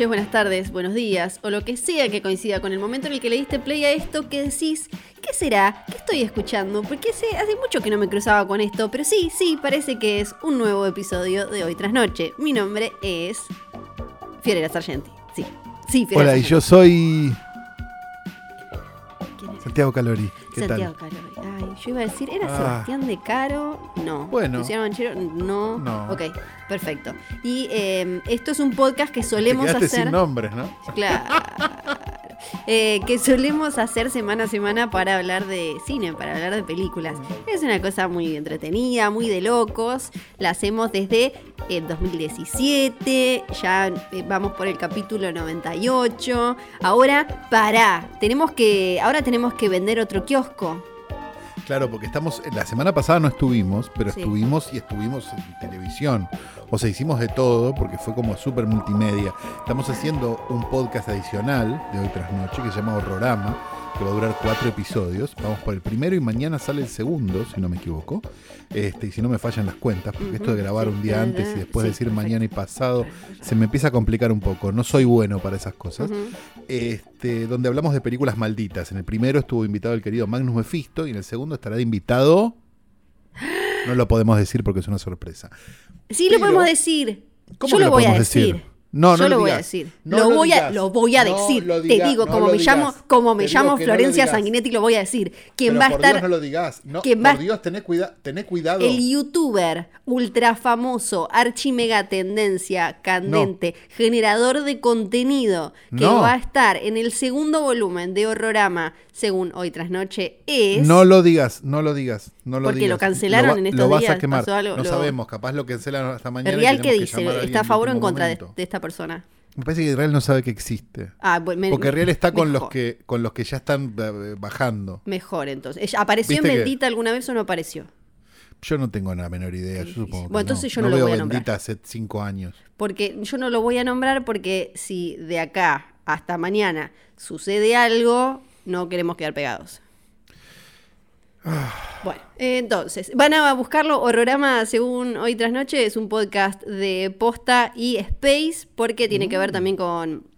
Noches, buenas tardes, buenos días, o lo que sea que coincida con el momento en el que le diste play a esto que decís, ¿qué será? ¿Qué estoy escuchando? Porque hace, hace mucho que no me cruzaba con esto, pero sí, sí, parece que es un nuevo episodio de Hoy Tras Noche. Mi nombre es Fiorella Sargenti. Sí, sí, Fiorella Hola, y yo soy. Santiago Calori. ¿Qué Santiago tal? Caro. Ay, yo iba a decir, ¿era Ah. Sebastián de Caro? No. Bueno. ¿Luciano Banchero? No. No. Ok, perfecto. Y eh, esto es un podcast que solemos hacer. sin nombres, ¿no? Claro. Eh, que solemos hacer semana a semana para hablar de cine, para hablar de películas. Es una cosa muy entretenida, muy de locos. La hacemos desde el 2017, ya eh, vamos por el capítulo 98. Ahora, pará, tenemos que, ahora tenemos que vender otro kiosco. Claro, porque estamos. La semana pasada no estuvimos, pero Sí. estuvimos y estuvimos en televisión. O sea, hicimos de todo porque fue como súper multimedia. Estamos haciendo un podcast adicional de hoy tras noche que se llama Horrorama, que va a durar cuatro episodios. Vamos por el primero y mañana sale el segundo, si no me equivoco. Este, y si no me fallan las cuentas, porque esto de grabar sí. un día antes y después Sí, decir perfecto. mañana y pasado, se me empieza a complicar un poco. No soy bueno para esas cosas. Este, donde hablamos de películas malditas. En el primero estuvo invitado el querido Magnus Mephisto y en el segundo estará de invitado. No lo podemos decir porque es una sorpresa. Sí, lo podemos decir. ¿Cómo Yo que lo lo voy a podemos decir. decir? No, no Yo lo lo voy a decir. No lo, lo voy a, lo voy a No decir. Te digo, no como me llamo, como me llamo no Florencia. Sanguinetti, lo voy a decir. Quien va a estar Dios no lo digas. No, quien por va- Dios, tené, cuida, tené cuidado. el youtuber ultra famoso, archimega tendencia, candente, generador de contenido, que No. va a estar en el segundo volumen de Horrorama, según Hoy Tras Noche, es... No lo digas, no lo digas, no lo Porque digas. lo cancelaron va- en estos Lo vas días, a quemar. algo, no sabemos, capaz lo cancelan hasta mañana. y Real que dice, está a favor o en contra de, de esta persona. Me parece que Israel no sabe que existe. Ah, bueno, me- Porque Real está con los que con los que ya están eh, bajando. Mejor entonces. ¿Apareció en ¿Viste que- Bendita alguna vez o no apareció? Yo no tengo la menor idea, yo supongo que Bueno, entonces no. yo no lo veo voy a nombrar. Bendita hace cinco años. Porque yo no lo voy a nombrar porque si de acá hasta mañana sucede algo, no queremos quedar pegados. Bueno, entonces, van a buscarlo. Horrorama, según hoy tras noche, es un podcast de posta y space, porque tiene que ver también con,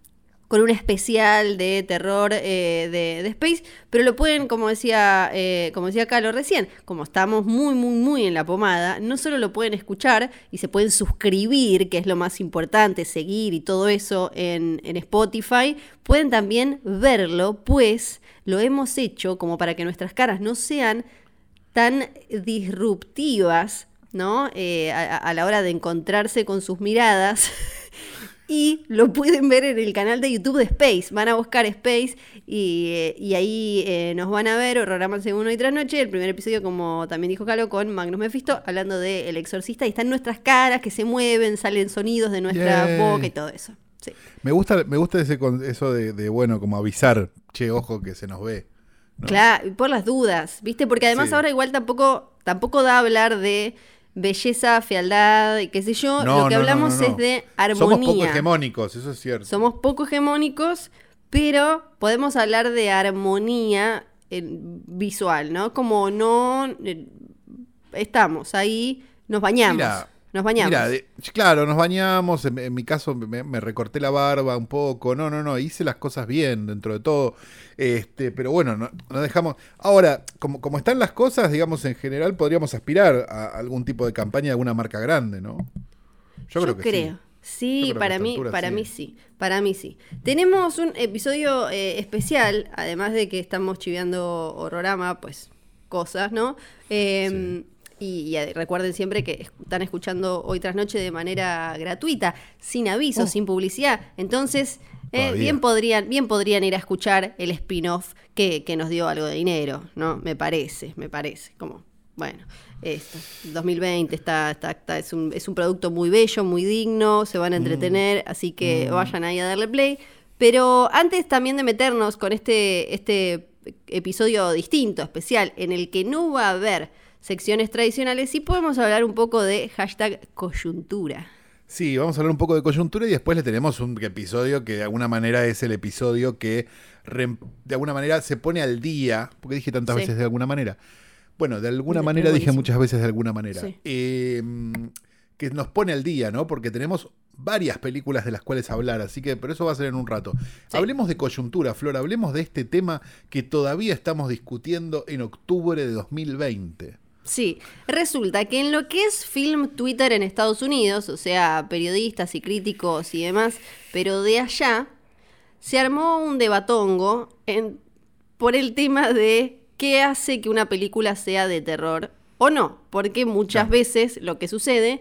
con un especial de terror eh, de, space. Pero lo pueden, como decía, eh, como decía Carlos recién, como estamos muy, muy, muy en la pomada, no solo lo pueden escuchar y se pueden suscribir, que es lo más importante, seguir y todo eso en, en Spotify, pueden también verlo, pues lo hemos hecho como para que nuestras caras no sean tan disruptivas, ¿no? Eh, a, a la hora de encontrarse con sus miradas. y lo pueden ver en el canal de YouTube de Space. Van a buscar Space y, eh, y ahí eh, nos van a ver Horrorama Segundo y tras noche. El primer episodio, como también dijo Calo, con Magnus Mephisto, hablando de El Exorcista. Y están nuestras caras que se mueven, salen sonidos de nuestra Yay. boca y todo eso. Sí. Me gusta, me gusta ese con- eso de, de, bueno, como avisar, che, ojo que se nos ve. ¿no? Claro, y por las dudas, ¿viste? Porque además Sí. ahora igual tampoco, tampoco da a hablar de belleza, fealdad y qué sé yo. No, Lo que no, hablamos no, es de Somos poco armonía. hegemónicos, eso es cierto. Somos poco hegemónicos, pero podemos hablar de armonía eh, visual, ¿no? Como no eh, estamos ahí, nos bañamos. Mira, nos bañamos. Mira, de- claro, nos bañamos. En, en mi caso me, me recorté la barba un poco. No, no, no. Hice las cosas bien dentro de todo. Este, pero bueno, no, no dejamos. Ahora, como, como están las cosas, digamos, en general podríamos aspirar a algún tipo de campaña de alguna marca grande, ¿no? Yo, creo que creo. sí. Sí, para mí, para sí. mí sí, para mí sí. Tenemos un episodio eh, especial, además de que estamos chiveando horrorama, pues cosas, ¿no? Eh, Y, y, recuerden siempre que es- están escuchando hoy tras noche de manera gratuita, sin aviso, sin publicidad. Entonces, eh, bien, podrían, bien podrían ir a escuchar el spin-off que, que nos dio algo de dinero, ¿no? Me parece, me parece. Como, bueno, esto, 2020 está, está, está- es, un, es un producto muy bello, muy digno, se Mm. van a entretener, así que vayan ahí a darle play. Pero antes también de meternos con este, este episodio distinto, especial, en el que no va a haber secciones tradicionales y podemos hablar un poco de hashtag coyuntura. Sí, vamos a hablar un poco de coyuntura y después le tenemos un episodio que de alguna manera es el episodio que de alguna manera se pone al día, porque dije tantas veces de alguna manera. Bueno, de alguna manera dije muchas veces de alguna manera. Em, que nos pone al día, ¿no? Porque tenemos varias películas de las cuales hablar, así que pero eso va a ser en un rato. Hablemos de coyuntura, Flor, hablemos de este tema que todavía estamos discutiendo en octubre de 2020. Sí, resulta que en lo que es film Twitter en Estados Unidos, o sea, periodistas y críticos y demás, pero de allá, se armó un debatongo en, por el tema de qué hace que una película sea de terror o no, porque muchas veces lo que sucede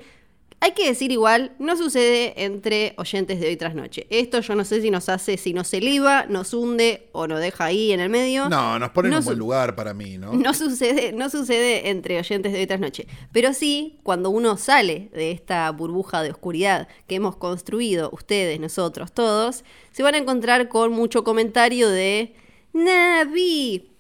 hay que decir igual, no sucede entre oyentes de hoy tras noche. Esto yo no sé si nos hace, si nos eleva, nos hunde o nos deja ahí en el medio. No, nos pone en un buen lugar para mí, ¿no? No sucede, no sucede entre oyentes de hoy tras noche. Pero sí, cuando uno sale de esta burbuja de oscuridad que hemos construido, ustedes, nosotros, todos, se van a encontrar con mucho comentario de Navi.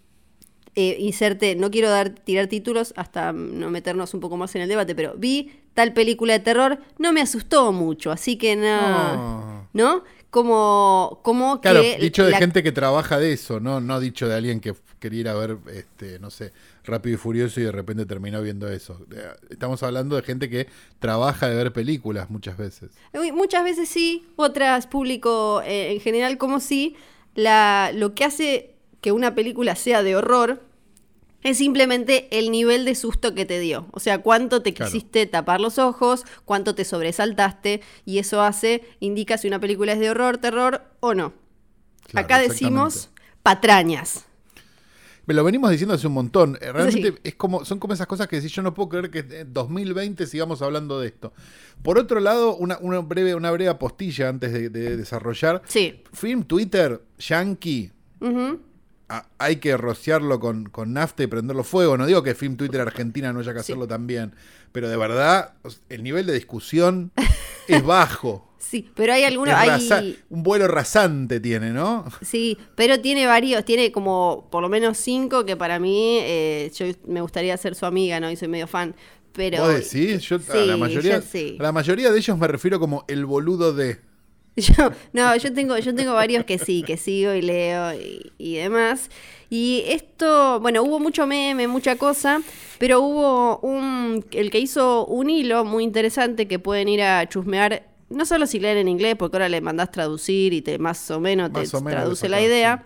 Eh, inserte, no quiero dar, tirar títulos hasta no meternos un poco más en el debate, pero vi tal película de terror, no me asustó mucho, así que no. ¿No? Como, como claro, dicho de gente que trabaja de eso, ¿no? No dicho de alguien que quería ir a ver, este, no sé, Rápido y Furioso y de repente terminó viendo eso. Estamos hablando de gente que trabaja de ver películas muchas veces. Muchas veces sí, otras público eh, en general como sí. La, lo que hace que una película sea de horror es simplemente el nivel de susto que te dio. O sea, cuánto te quisiste tapar los ojos, cuánto te sobresaltaste, y eso hace, indica si una película es de horror, terror o no. Acá decimos patrañas. Me lo venimos diciendo hace un montón. Eh, realmente es como, son como esas cosas que decís, yo no puedo creer que en 2020 sigamos hablando de esto. Por otro lado, una, breve, una breve apostilla antes de, desarrollar. Sí. Film Twitter, Yankee hay que rociarlo con, con, nafta y prenderlo fuego. No digo que Film Twitter Argentina no haya que hacerlo también, pero de verdad el nivel de discusión es bajo. Sí, pero hay algunos... Hay... Un vuelo rasante tiene, ¿no? Sí, pero tiene varios, tiene como por lo menos cinco que para mí eh, yo me gustaría ser su amiga, ¿no? Y soy medio fan. Pero, ¿Vos decís? Yo, a, la mayoría, a la mayoría de ellos me refiero como el boludo de... Yo, no, yo tengo, yo tengo varios que sí, que sigo y leo y, demás. Y esto, bueno, hubo mucho meme, mucha cosa, pero hubo un, el que hizo un hilo muy interesante que pueden ir a chusmear, no solo si leen en inglés, porque ahora le mandás traducir y te más o menos te traduce la idea.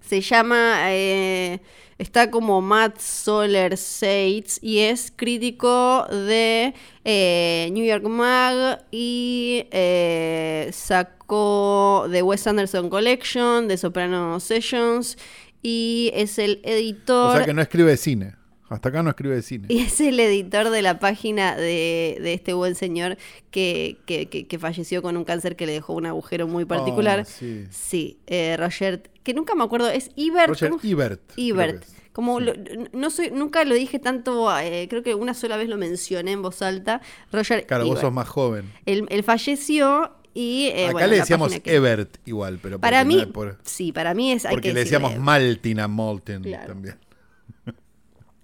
Se llama eh, Está como Matt Soler Seitz y es crítico de eh, New York Mag y eh, sacó The Wes Anderson Collection, de Soprano Sessions y es el editor... O sea que no escribe cine. Hasta acá no escribe cine. Y es el editor de la página de, este buen señor que, que, falleció con un cáncer que le dejó un agujero muy particular. Oh, sí, sí eh, Roger que nunca me acuerdo, es Ibert. Roger Ibert. Ibert. Como no soy, nunca lo dije tanto, eh, creo que una sola vez lo mencioné en voz alta. Roger. Claro, vos sos más joven. Él, falleció y. Eh, Acá le decíamos Ebert igual, pero. Para mí. sí, para mí es. Porque le decíamos Maltina Molten también.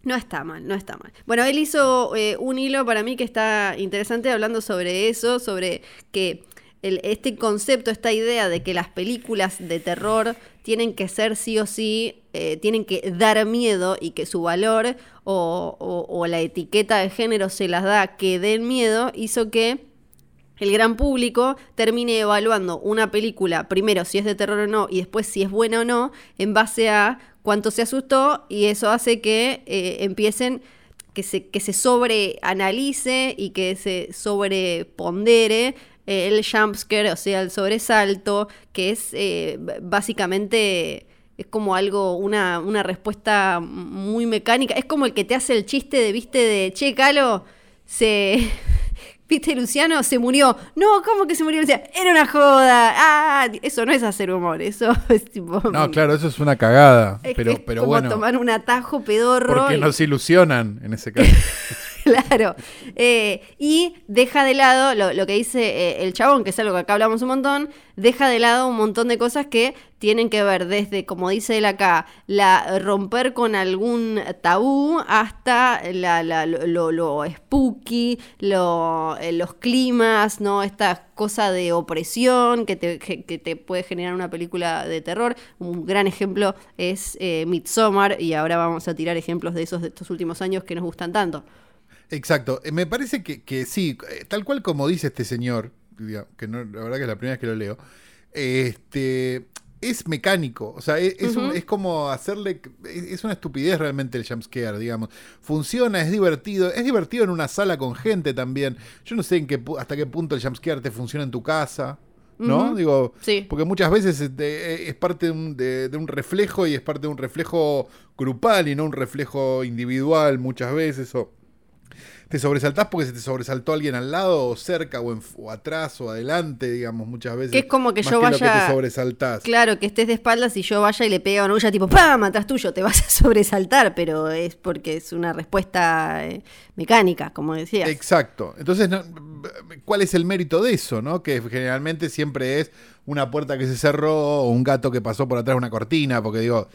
No está mal, no está mal. Bueno, él hizo eh, un hilo para mí que está interesante hablando sobre eso, sobre que este concepto, esta idea de que las películas de terror tienen que ser sí o sí, eh, tienen que dar miedo y que su valor o, la etiqueta de género se las da que den miedo, hizo que el gran público termine evaluando una película, primero si es de terror o no, y después si es buena o no, en base a cuánto se asustó, y eso hace que eh, empiecen que se, que se sobreanalice y que se sobrepondere eh, el jumpscare, o sea, el sobresalto, que es eh, básicamente es como algo, una, una, respuesta muy mecánica. Es como el que te hace el chiste de, viste, de, che, Calo, se... ¿Viste, Luciano? Se murió. No, ¿cómo que se murió Luciano? Era una joda. Ah, eso no es hacer humor, eso es tipo... No, claro, eso es una cagada. pero, pero como bueno. tomar un atajo pedorro. Porque nos ilusionan en ese caso. Claro. Eh, y deja de lado lo, lo que dice eh, el chabón, que es algo que acá hablamos un montón, deja de lado un montón de cosas que tienen que ver desde, como dice él acá, la romper con algún tabú hasta la, la- lo, lo spooky, lo- eh, los climas, ¿no? Esta cosa de opresión que te, puede generar una película de terror. Un gran ejemplo es eh, Midsommar, y ahora vamos a tirar ejemplos de esos de estos últimos años que nos gustan tanto. Exacto. Eh, Me parece que, que sí, eh, tal cual como dice este señor, que no, la verdad que es la primera vez que lo leo, este es mecánico. O sea, es, es un- es como hacerle. Es, es una estupidez realmente el jumpscare, digamos. Funciona, es divertido. Es divertido en una sala con gente también. Yo no sé en qué, hasta qué punto el jumpscare te funciona en tu casa. ¿No? Digo, Sí. porque muchas veces este, es parte de un, de- de un reflejo y es parte de un reflejo grupal y no un reflejo individual muchas veces. O, te sobresaltás porque se te sobresaltó alguien al lado o cerca o, en- o atrás o adelante, digamos, muchas veces. Que es como que más yo lo que vaya- te sobresaltás. Claro, que estés de espaldas y yo vaya y le pega una olla tipo ¡pam! atrás tuyo, te vas a sobresaltar, pero es porque es una respuesta eh, mecánica, como decías. Exacto. Entonces, no- ¿cuál es el mérito de eso? ¿no? Que generalmente siempre es una puerta que se cerró o un gato que pasó por atrás de una cortina, porque digo,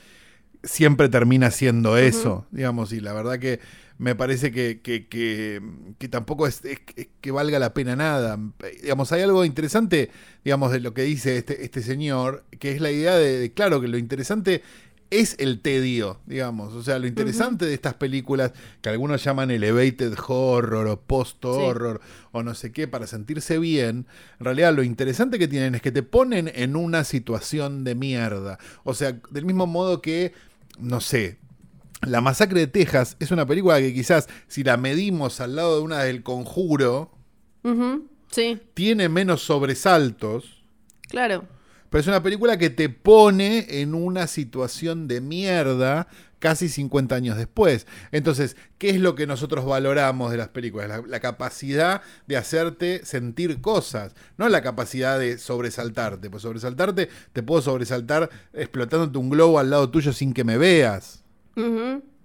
siempre termina siendo eso, digamos, y la verdad que me parece que, que, que- que tampoco es, es- es que valga la pena nada. Digamos, hay algo interesante, digamos, de lo que dice este, este señor, que es la idea de, de, claro, que lo interesante es el tedio, digamos. O sea, lo interesante de estas películas, que algunos llaman elevated horror o post-horror o no sé qué, para sentirse bien, en realidad lo interesante que tienen es que te ponen en una situación de mierda. O sea, del mismo modo que, no sé, La Masacre de Texas es una película que quizás si la medimos al lado de una del conjuro, Sí, tiene menos sobresaltos. claro. Pero es una película que te pone en una situación de mierda casi 50 años después. Entonces, ¿qué es lo que nosotros valoramos de las películas? La, la capacidad de hacerte sentir cosas, no la capacidad de sobresaltarte. Pues sobresaltarte, te puedo sobresaltar explotándote un globo al lado tuyo sin que me veas.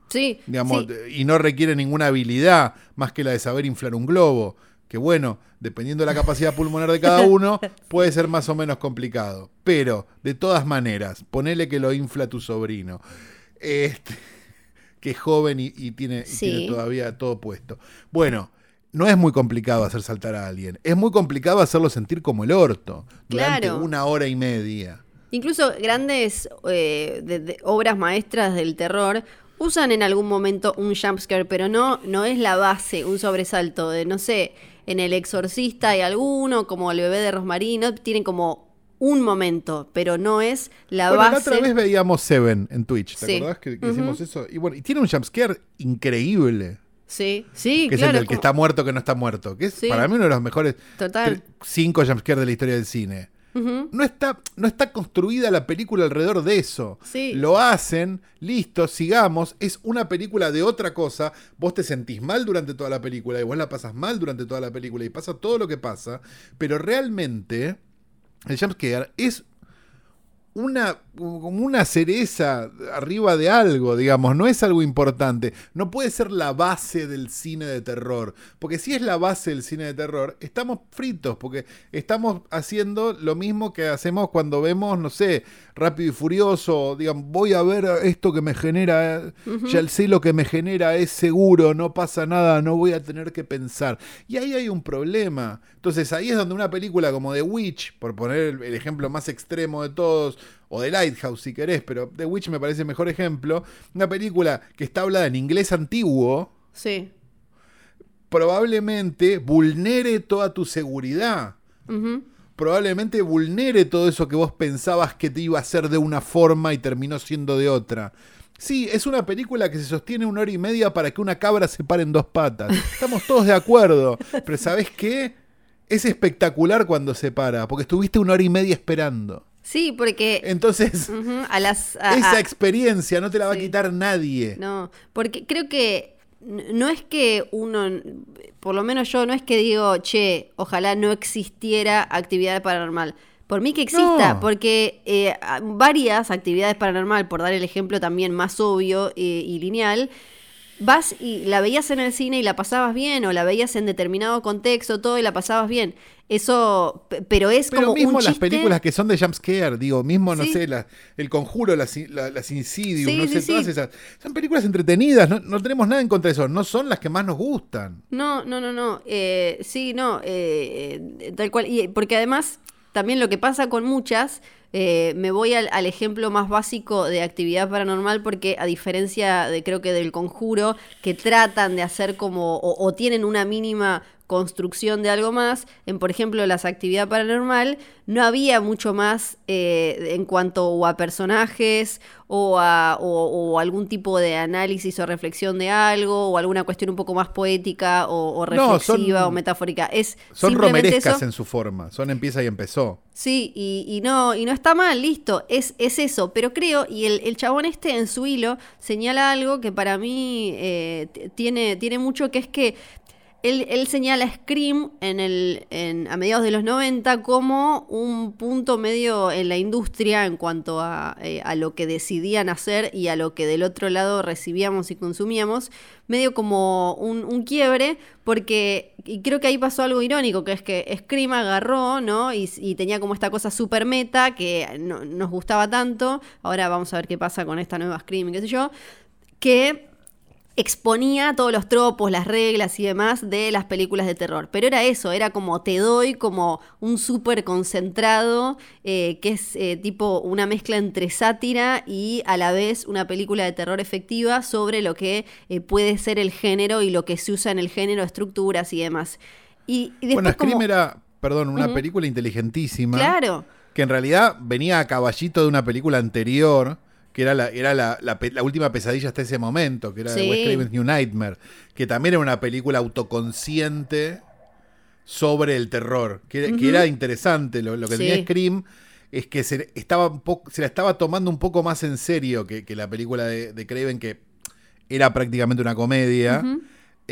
Sí, Digamos, sí. y no requiere ninguna habilidad más que la de saber inflar un globo. Que bueno, dependiendo de la capacidad pulmonar de cada uno, puede ser más o menos complicado. Pero, de todas maneras, ponele que lo infla tu sobrino. Este, que es joven y, y tiene, y Sí. tiene todavía todo puesto. Bueno, no es muy complicado hacer saltar a alguien. Es muy complicado hacerlo sentir como el orto. Durante Claro. una hora y media. Incluso grandes eh, de- de obras maestras del terror usan en algún momento un jumpscare, pero no, no es la base, un sobresalto de, no sé, en El Exorcista hay alguno, como El bebé de Rosmarie, ¿no? tienen como un momento, pero no es la bueno, la base. otra vez veíamos Seven en Twitch, ¿te Sí. acordás que, que hicimos eso? Y bueno, y tiene un jumpscare increíble. Sí, sí, que es el del que está muerto que no está muerto. Que es Sí. para mí uno de los mejores Total. cinco jumpscares de la historia del cine. No está, no está construida la película alrededor de eso. Sí. Lo hacen, listo, sigamos. Es una película de otra cosa. Vos te sentís mal durante toda la película y vos la pasas mal durante toda la película y pasa todo lo que pasa. Pero realmente el jumpscare es una, como una cereza arriba de algo, digamos, no es algo importante, no puede ser la base del cine de terror, porque si es la base del cine de terror, estamos fritos, porque estamos haciendo lo mismo que hacemos cuando vemos, no sé, Rápido y Furioso, digamos, voy a ver esto que me genera, ya sé lo que me genera, es seguro, no pasa nada, no voy a tener que pensar. Y ahí hay un problema. Entonces ahí es donde una película como The Witch, por poner el ejemplo más extremo de todos, o The Lighthouse si querés, pero The Witch me parece el mejor ejemplo, una película que está hablada en inglés antiguo, Sí. probablemente vulnere toda tu seguridad. Probablemente vulnere todo eso que vos pensabas que te iba a hacer de una forma y terminó siendo de otra. Sí, es una película que se sostiene una hora y media para que una cabra se pare en dos patas. Estamos todos de acuerdo. Pero ¿sabés qué? Es espectacular cuando se para, porque estuviste una hora y media esperando. Sí, porque Entonces, a las... a- esa a- experiencia no te la va a quitar nadie. No, porque creo que no es que uno, por lo menos yo, no es que digo, che, ojalá no existiera actividad paranormal. Por mí que exista, No. porque eh, varias actividades paranormal, por dar el ejemplo también más obvio eh, y lineal, vas y la veías en el cine y la pasabas bien, o la veías en determinado contexto, todo y la pasabas bien. Eso, pero es Pero como mismo un las chiste. películas que son de jumpscare, digo, mismo, no Sí. sé, la- El Conjuro, las, la- las Insidious, Sí, no sí, sé, todas esas. Son películas entretenidas, no, no tenemos nada en contra de eso, no son las que más nos gustan. No, no, no, no. eh, sí, no. eh, eh, tal cual. Y, porque además, también lo que pasa con muchas, eh, me voy al, ejemplo más básico de actividad paranormal, porque a diferencia de creo que del conjuro, que tratan de hacer como, o, o tienen una mínima construcción de algo más, en por ejemplo las actividad paranormal, no había mucho más eh, en cuanto o a personajes o a o, o algún tipo de análisis o reflexión de algo o alguna cuestión un poco más poética o, o No, reflexiva son- o metafórica. Es Son romerescas eso. en su forma, son empieza y empezó. Sí, y, y no, y no está mal, listo, es, es eso, pero creo, y el, el chabón este en su hilo señala algo que para mí eh, tiene, tiene mucho, que es que él, señala Scream en el, a mediados de los 90 como un punto medio en la industria en cuanto a, eh, a lo que decidían hacer y a lo que del otro lado recibíamos y consumíamos, medio como un, quiebre, porque y creo que ahí pasó algo irónico, que es que Scream agarró, ¿no? Y, y tenía como esta cosa super meta que no- nos gustaba tanto, ahora vamos a ver qué pasa con esta nueva Scream, qué sé yo, que exponía todos los tropos, las reglas y demás de las películas de terror. Pero era eso, era como te doy como un súper concentrado, eh, que es eh, tipo una mezcla entre sátira y a la vez una película de terror efectiva sobre lo que eh, puede ser el género y lo que se usa en el género, estructuras y demás. Y, y después Bueno, Scream como- era, perdón, una película inteligentísima. Claro. Que en realidad venía a caballito de una película anterior, que era la, era la, la última pesadilla hasta ese momento, que era Sí. Wes Craven's New Nightmare, que también era una película autoconsciente sobre el terror, que, era interesante. Lo, lo que Sí. tenía Scream es que se, estaba un poco, se la estaba tomando un poco más en serio que, que la película de, de Craven, que era prácticamente una comedia.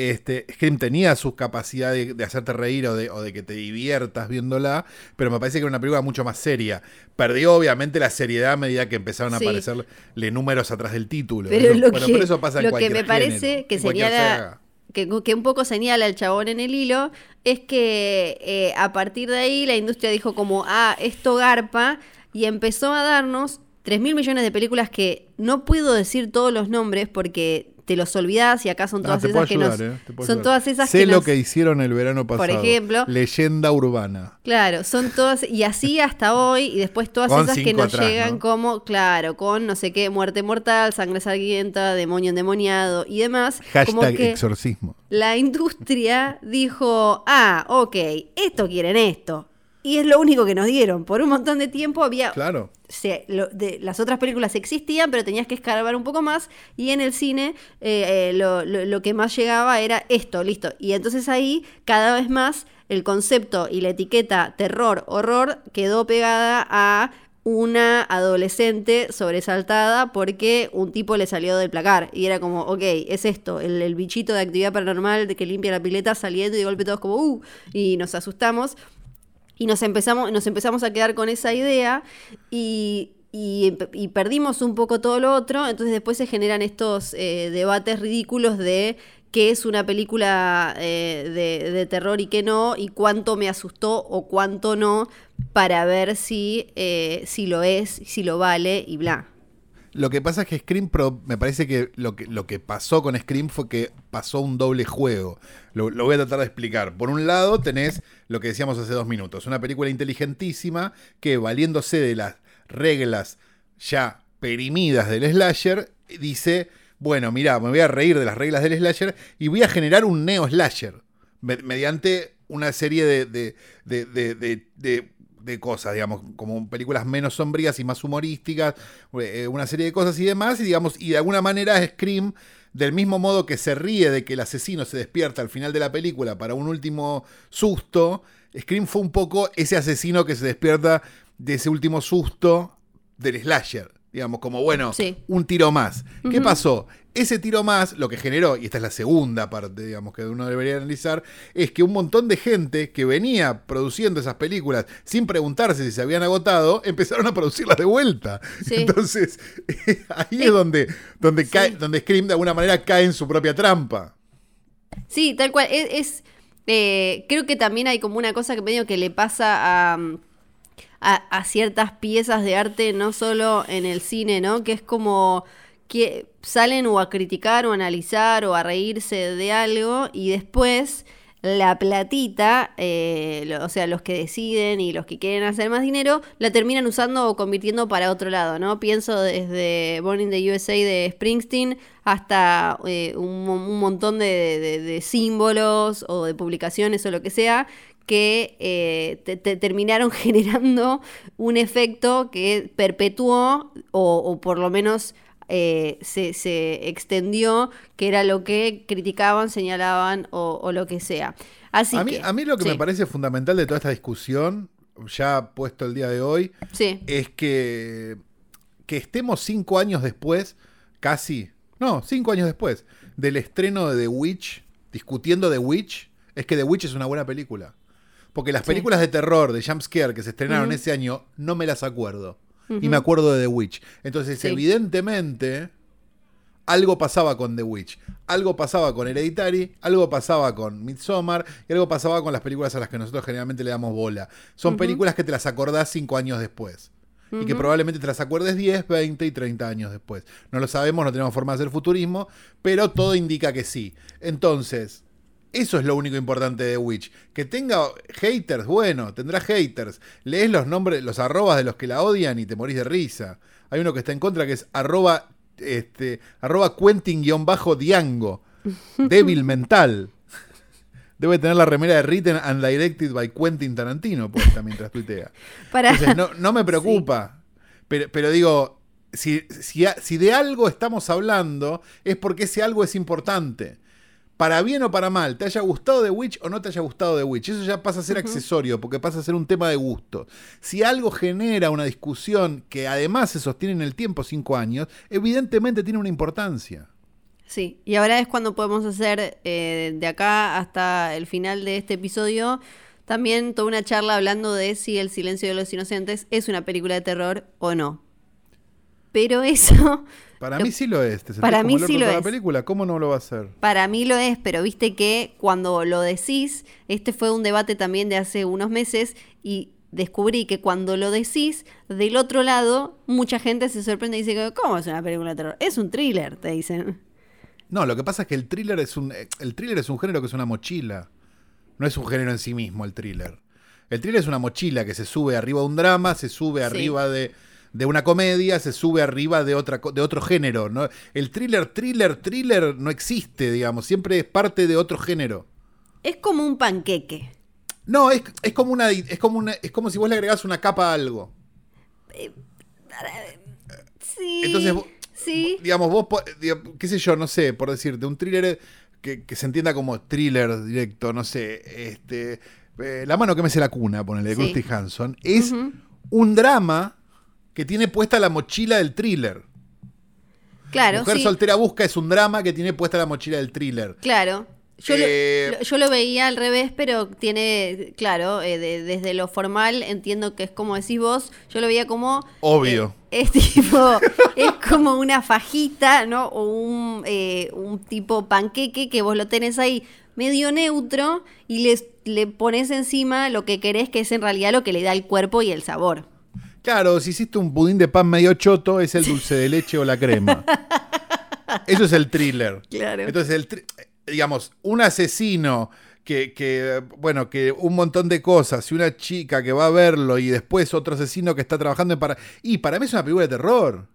Este, Scream tenía sus capacidades de, de hacerte reír o de, o de que te diviertas viéndola, pero me parece que era una película mucho más seria. Perdió obviamente la seriedad a medida que empezaron a Sí. aparecerle números atrás del título. Pero Eso- lo, bueno, que, pero eso pasa en lo que me parece género, que señala, que un poco señala el chabón en el hilo, es que eh, a partir de ahí la industria dijo como, ah, esto garpa, y empezó a darnos 3 mil millones de películas que no puedo decir todos los nombres porque te los olvidás y acá son Ah, todas esas que ayudar, nos... eh, te puedo son ayudar. todas esas sé que lo nos- que hicieron el verano pasado. ejemplo. Leyenda urbana. Claro, son todas, y así hasta hoy, y después todas esas que nos atrás, llegan ¿no? como, claro, con no sé qué, muerte mortal, sangre sangrienta, demonio endemoniado y demás. como Hashtag que exorcismo. la industria dijo, ah, ok, esto quieren esto. Y es lo único que nos dieron. Por un montón de tiempo había Claro. se- lo- de- las otras películas existían, pero tenías que escarbar un poco más. Y en el cine eh, eh, lo, lo- lo que más llegaba era esto, listo. Y entonces ahí, cada vez más, el concepto y la etiqueta terror, horror quedó pegada a una adolescente sobresaltada porque un tipo le salió del placar. Y era como, ok, es esto, el, el bichito de actividad paranormal de que limpia la pileta saliendo y de golpe todos como, uh, y nos asustamos. Y nos empezamos, nos empezamos a quedar con esa idea y, y, perdimos un poco todo lo otro. Entonces después se generan estos eh, debates ridículos de qué es una película eh, de, de terror y qué no, y cuánto me asustó o cuánto no, para ver si, eh, si lo es, si lo vale y bla. Lo que pasa es que Scream Pro, me parece que lo que, lo que pasó con Scream fue que pasó un doble juego. Lo, voy a tratar de explicar. Por un lado, tenés lo que decíamos hace dos minutos, una película inteligentísima que, valiéndose de las reglas ya perimidas del slasher, dice, bueno, mira, me voy a reír de las reglas del slasher y voy a generar un neo-slasher me- mediante una serie de- de- cosas, digamos, como películas menos sombrías y más humorísticas, eh, una serie de cosas y demás, y digamos, y de alguna manera Scream, del mismo modo que se ríe de que el asesino se despierta al final de la película para un último susto, Scream fue un poco ese asesino que se despierta de ese último susto del slasher. Digamos, como bueno, Sí. un tiro más. ¿Qué pasó? Ese tiro más, lo que generó, y esta es la segunda parte, digamos, que uno debería analizar, es que un montón de gente que venía produciendo esas películas sin preguntarse si se habían agotado, empezaron a producirlas de vuelta. Sí. Entonces, ahí Eh, es donde, donde, cae, donde Scream de alguna manera cae en su propia trampa. Sí, tal cual. Es, es, eh, creo que también hay como una cosa que medio que le pasa a, a, ciertas piezas de arte, no solo en el cine, ¿no? Que es como que salen o a criticar o a analizar o a reírse de algo y después la platita, eh, o sea, los que deciden y los que quieren hacer más dinero, la terminan usando o convirtiendo para otro lado, ¿no? Pienso desde Born in the USA de Springsteen hasta eh, un, mo- un montón de símbolos o de publicaciones o lo que sea que eh, te- te terminaron generando un efecto que perpetuó o, o por lo menos eh, se, se extendió, que era lo que criticaban, señalaban o, o lo que sea. Así a, mí, que, a mí lo que sí, me parece fundamental de toda esta discusión, ya puesto el día de hoy, Sí, es que, que estemos cinco años después, casi, no, cinco años después, del estreno de The Witch, discutiendo The Witch, es que The Witch es una buena película. Porque las Sí. películas de terror, de jumpscare que se estrenaron ese año, no me las acuerdo. Y me acuerdo de The Witch. Entonces, Sí. evidentemente, algo pasaba con The Witch. Algo pasaba con Hereditary, algo pasaba con Midsommar y algo pasaba con las películas a las que nosotros generalmente le damos bola. Son películas que te las acordás cinco años después. Y que probablemente te las acuerdes 10, 20 y 30 años después. No lo sabemos, no tenemos forma de hacer futurismo, pero todo indica que sí. Entonces, eso es lo único importante de Witch. Que tenga haters, bueno, tendrá haters. Lees los nombres, los arrobas de los que la odian y te morís de risa. Hay uno que está en contra que es arroba, este, arroba Quentin-Diango. Débil mental. Debe tener la remera de Written and Directed by Quentin Tarantino puesta mientras tuitea. para, Entonces, no, no me preocupa. Pero, pero digo, si, si, si de algo estamos hablando, es porque ese algo es importante. Para bien o para mal, te haya gustado The Witch o no te haya gustado The Witch. Eso ya pasa a ser accesorio, porque pasa a ser un tema de gusto. Si algo genera una discusión que además se sostiene en el tiempo, cinco años, evidentemente tiene una importancia. Sí, y ahora es cuando podemos hacer eh, de acá hasta el final de este episodio también toda una charla hablando de si El silencio de los inocentes es una película de terror o no. Pero eso Para Lo- mí sí lo es. ¿Te para mí sí lo toda la es. película? ¿Cómo no lo va a hacer? para mí lo es, pero viste que cuando lo decís, este fue un debate también de hace unos meses y descubrí que cuando lo decís, del otro lado, mucha gente se sorprende y dice, ¿cómo es una película de terror? Es un thriller, te dicen. No, lo que pasa es que el thriller es un el thriller es un género que es una mochila. No es un género en sí mismo el thriller. El thriller es una mochila que se sube arriba de un drama, se sube Sí. arriba de, de una comedia, se sube arriba de otra de otro género, ¿no? El thriller, thriller, thriller no existe, digamos, siempre es parte de otro género. Es como un panqueque. No, es, es como una es como una, es como si vos le agregás una capa a algo. Sí. Entonces, sí. digamos, vos, digamos, qué sé yo, no sé, por decirte, un thriller que, que se entienda como thriller directo, no sé, este, eh, La mano que me hace la cuna, ponele, de Sí. Hanson, es un drama que tiene puesta la mochila del thriller. Claro, Mujer sí. soltera busca es un drama que tiene puesta la mochila del thriller. Claro. Yo, lo- Eh, lo, yo lo veía al revés, pero tiene, claro, eh, de- desde lo formal entiendo que es como decís vos, yo lo veía como... Obvio. eh, es tipo, es como una fajita, ¿no? O un, un tipo panqueque que vos lo tenés ahí medio neutro y les, le pones encima lo que querés, que es en realidad lo que le da el cuerpo y el sabor. Claro, si hiciste un pudín de pan medio choto, es el dulce de leche o la crema. Eso es el thriller. Claro. Entonces, el digamos, un asesino que, que, bueno, que un montón de cosas, y una chica que va a verlo y después otro asesino que está trabajando en para. Y para mí es una película de terror.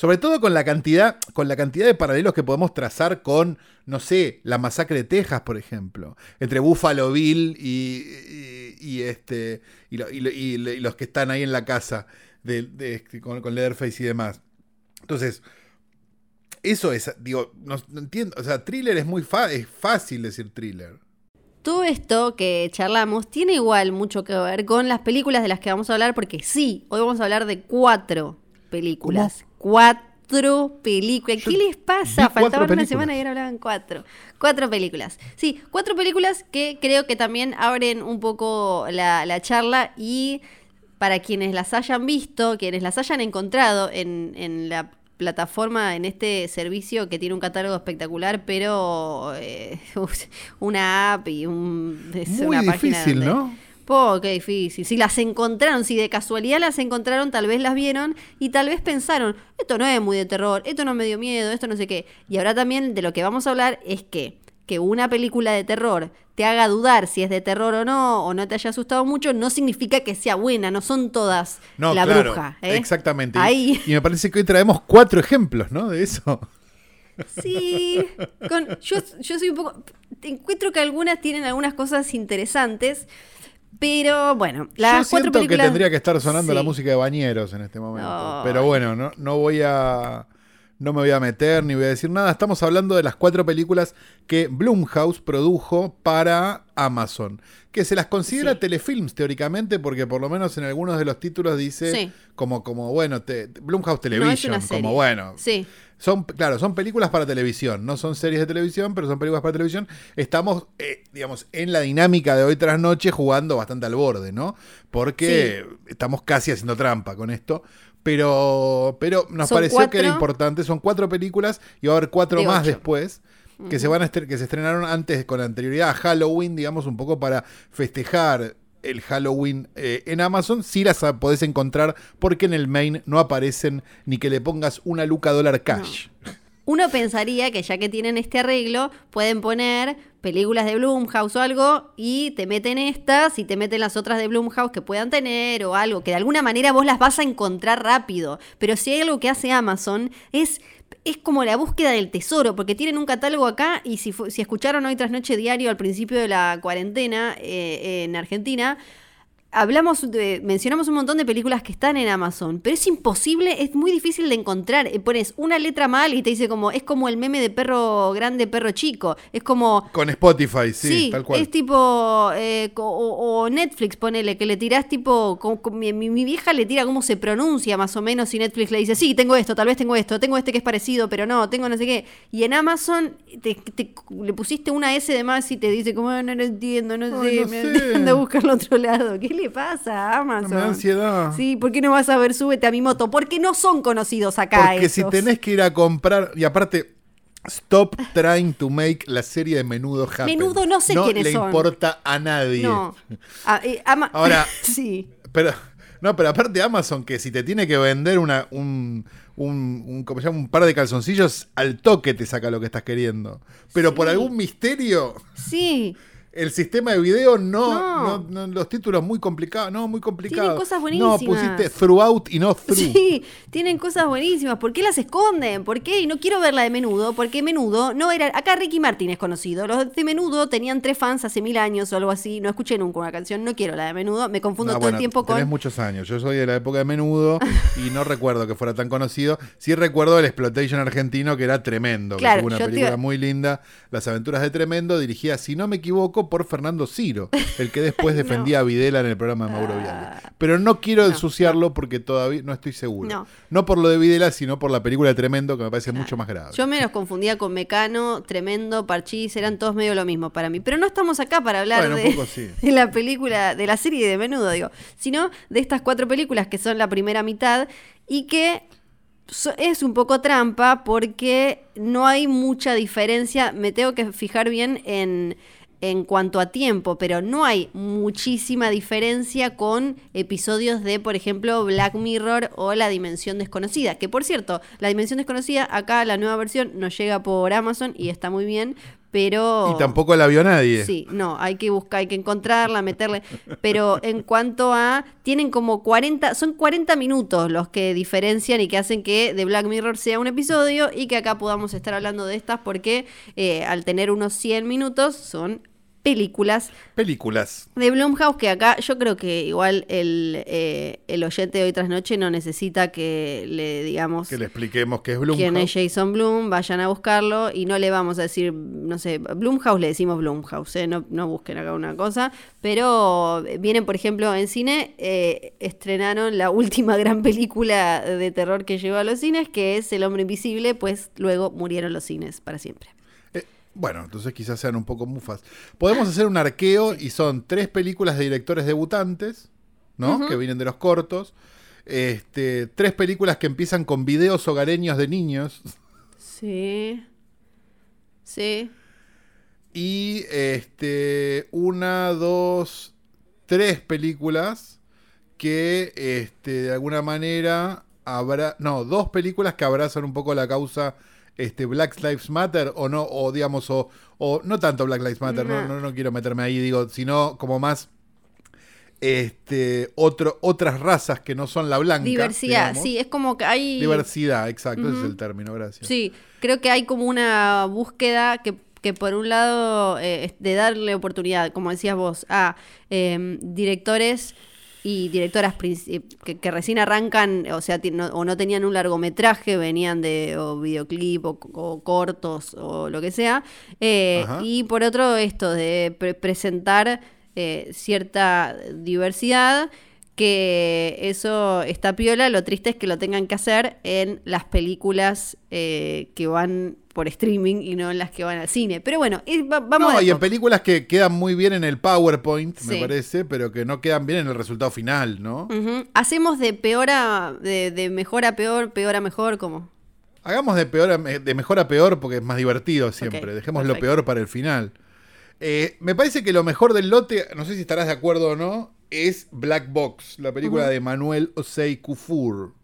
Sobre todo con la cantidad, con la cantidad de paralelos que podemos trazar con, no sé, la masacre de Texas, por ejemplo. Entre Buffalo Bill y, y- y este. Y, lo- y lo- y lo- y los que están ahí en la casa de, de- con, con Leatherface y demás. Entonces, eso es, digo, no, no entiendo. O sea, thriller es muy fa- es fácil decir thriller. Todo esto que charlamos tiene igual mucho que ver con las películas de las que vamos a hablar, porque sí, hoy vamos a hablar de cuatro películas cuatro películas. Yo ¿Qué les pasa? Faltaba una semana y ahora hablaban cuatro. Cuatro películas. Sí, cuatro películas que creo que también abren un poco la, la charla y para quienes las hayan visto, quienes las hayan encontrado en, en la plataforma, en este servicio que tiene un catálogo espectacular, pero eh, una app y un, es Muy una difícil, ¿no? Po, qué difícil. Si las encontraron, si de casualidad las encontraron, tal vez las vieron y tal vez pensaron, esto no es muy de terror, esto no me dio miedo, esto no sé qué. Y ahora también de lo que vamos a hablar es que que una película de terror te haga dudar si es de terror o no, o no te haya asustado mucho, no significa que sea buena, no son todas No, la claro, bruja. ¿eh? Exactamente. Y- Ahí. Y me parece que hoy traemos cuatro ejemplos, ¿no? De eso. Sí, con- yo, yo soy un poco... Encuentro que algunas tienen algunas cosas interesantes, pero bueno, las Yo cuatro siento películas... que tendría que estar sonando la música de Bañeros en este momento. Pero bueno, no, no voy a. No me voy a meter ni voy a decir nada. Estamos hablando de las cuatro películas que Blumhouse produjo para Amazon. Que se las considera Sí. telefilms teóricamente, porque por lo menos en algunos de los títulos dice Sí. como, como bueno, te- Blumhouse Television, como bueno. Sí. Son, claro, son películas para televisión, no son series de televisión, pero son películas para televisión. Estamos, eh, digamos, en la dinámica de hoy tras noche jugando bastante al borde, ¿no? Porque estamos casi haciendo trampa con esto. Pero, pero nos pareció que era importante. Son cuatro películas y va a haber cuatro De más ocho. después. Que, se van a que se estrenaron antes con anterioridad a Halloween, digamos, un poco para festejar el Halloween eh, en Amazon. Sí las podés encontrar porque en el main no aparecen ni que le pongas una luca dólar cash. Uno pensaría que ya que tienen este arreglo, pueden poner películas de Blumhouse o algo y te meten estas y te meten las otras de Blumhouse que puedan tener o algo, que de alguna manera vos las vas a encontrar rápido. Pero si hay algo que hace Amazon es... Es como la búsqueda del tesoro, porque tienen un catálogo acá y si, si escucharon hoy tras noche diario al principio de la cuarentena eh, en Argentina, hablamos de, mencionamos un montón de películas que están en Amazon, pero es imposible, es muy difícil de encontrar. Eh, Pones una letra mal y te dice como, es como el meme de perro grande, perro chico. Es como, Con Spotify, sí, sí, tal cual. es tipo, eh, o, o Netflix, ponele, que le tirás tipo, co- co- mi, vieja le tira cómo se pronuncia más o menos y Netflix le dice, sí, tengo esto, tal vez tengo esto, tengo este que es parecido, pero no, tengo no sé qué. Y en Amazon te, te- le pusiste una S de más y te dice como, "Ah, no lo entiendo, no Ay, sé, no me sé. anda a buscarlo a otro lado. ¿Qué le pasa a Amazon? Me da ansiedad. Sí, ¿por qué no vas a ver Súbete a mi moto? Porque no son conocidos acá Porque si esos. tenés que ir a comprar, y aparte, stop trying to make la serie de Menudo happen. Menudo no sé quiénes le son. importa a nadie. No. Eh, ama- Ahora- sí. Pero, no, pero aparte Amazon, que si te tiene que vender una, un, un, un- ¿cómo se llama? un par de calzoncillos, al toque te saca lo que estás queriendo. Pero por algún misterio, Sí. El sistema de video no, No. no- no, los títulos muy complicados, no, muy complicados. cosas No, buenísimas. pusiste throughout y no through. Sí, tienen cosas buenísimas. ¿Por qué las esconden? ¿Por qué? Y no quiero ver la de Menudo, porque Menudo no era... Acá Ricky Martin es conocido. Los de Menudo tenían tres fans hace mil años o algo así. No escuché nunca una canción. No quiero la de Menudo. Me confundo No, todo el tiempo tenés con... muchos años. Yo soy de la época de Menudo y no recuerdo que fuera tan conocido. Sí recuerdo el Exploitation argentino, que era tremendo. que Claro, fue una te película muy linda. Las aventuras de Tremendo, dirigida, si no me equivoco, por Fernando Ciro, el que después no. defendía a Videla en el programa de Mauro Ah. Viale. Pero no quiero No, ensuciarlo porque todavía no estoy seguro. No. No. por lo de Videla, sino por la película Tremendo, que me parece mucho más grave. Yo me los confundía con Mecano, Tremendo, Parchís, eran todos medio lo mismo para mí. Pero no estamos acá para hablar Bueno, de, poco sí. de la película, de la serie de menudo, digo, sino de estas cuatro películas que son la primera mitad y que es un poco trampa porque no hay mucha diferencia. Me tengo que fijar bien en, en cuanto a tiempo, pero no hay muchísima diferencia con episodios de, por ejemplo, Black Mirror o La Dimensión Desconocida. Que por cierto, La Dimensión Desconocida, acá la nueva versión nos llega por Amazon y está muy bien, pero... Y tampoco la vio nadie. Sí, no, hay que buscar, hay que encontrarla, meterle. Pero en cuanto a. Tienen como 40. Son 40 minutos los que diferencian y que hacen que The Black Mirror sea un episodio y que acá podamos estar hablando de estas porque eh, al tener unos 100 minutos son películas Películas. de Blumhouse, que acá yo creo que igual el, eh, el oyente de hoy tras noche no necesita que le digamos Que le expliquemos qué es quién es Blumhouse. Jason Blum, vayan a buscarlo y no le vamos a decir, no sé, Blumhouse le decimos Blumhouse, ¿eh? no, no busquen acá una cosa, pero vienen, por ejemplo, en cine, eh, estrenaron la última gran película de terror que llegó a los cines, que es El Hombre Invisible, pues luego murieron los cines para siempre. Bueno, entonces quizás sean un poco mufas. Podemos hacer un arqueo y son tres películas de directores debutantes, ¿no? Que vienen de los cortos. Este, tres películas que empiezan con videos hogareños de niños. Sí. Sí. Y este, una, dos, tres películas que este, de alguna manera habrá. No, dos películas que abrazan un poco la causa este, Black Lives Matter, o no, o digamos, o, o no tanto Black Lives Matter, no, No. no, no quiero meterme ahí, digo, sino como más este, otro, otras razas que no son la blanca. Diversidad, digamos. sí, es como que hay... Diversidad, exacto, ese es el término, gracias. Sí, creo que hay como una búsqueda que, que por un lado eh, de darle oportunidad, como decías vos, a eh, directores y directoras princi- que, que recién arrancan, o sea, no- o no tenían un largometraje, venían de o videoclip o, o cortos o lo que sea. eh, y por otro, esto de pre- presentar eh, cierta diversidad que eso está piola, lo triste es que lo tengan que hacer en las películas eh, que van por streaming y no en las que van al cine. Pero bueno, y va- vamos no, y en películas que quedan muy bien en el PowerPoint, me Sí. parece, pero que no quedan bien en el resultado final, ¿no? Hacemos de peor a de, de mejor a peor, peor a mejor, como. Hagamos de peor a me- de mejor a peor porque es más divertido siempre. Dejemos lo peor para el final. Eh, me parece que lo mejor del lote, no sé si estarás de acuerdo o no, es Black Box, la película de Manuel Osei Kufur.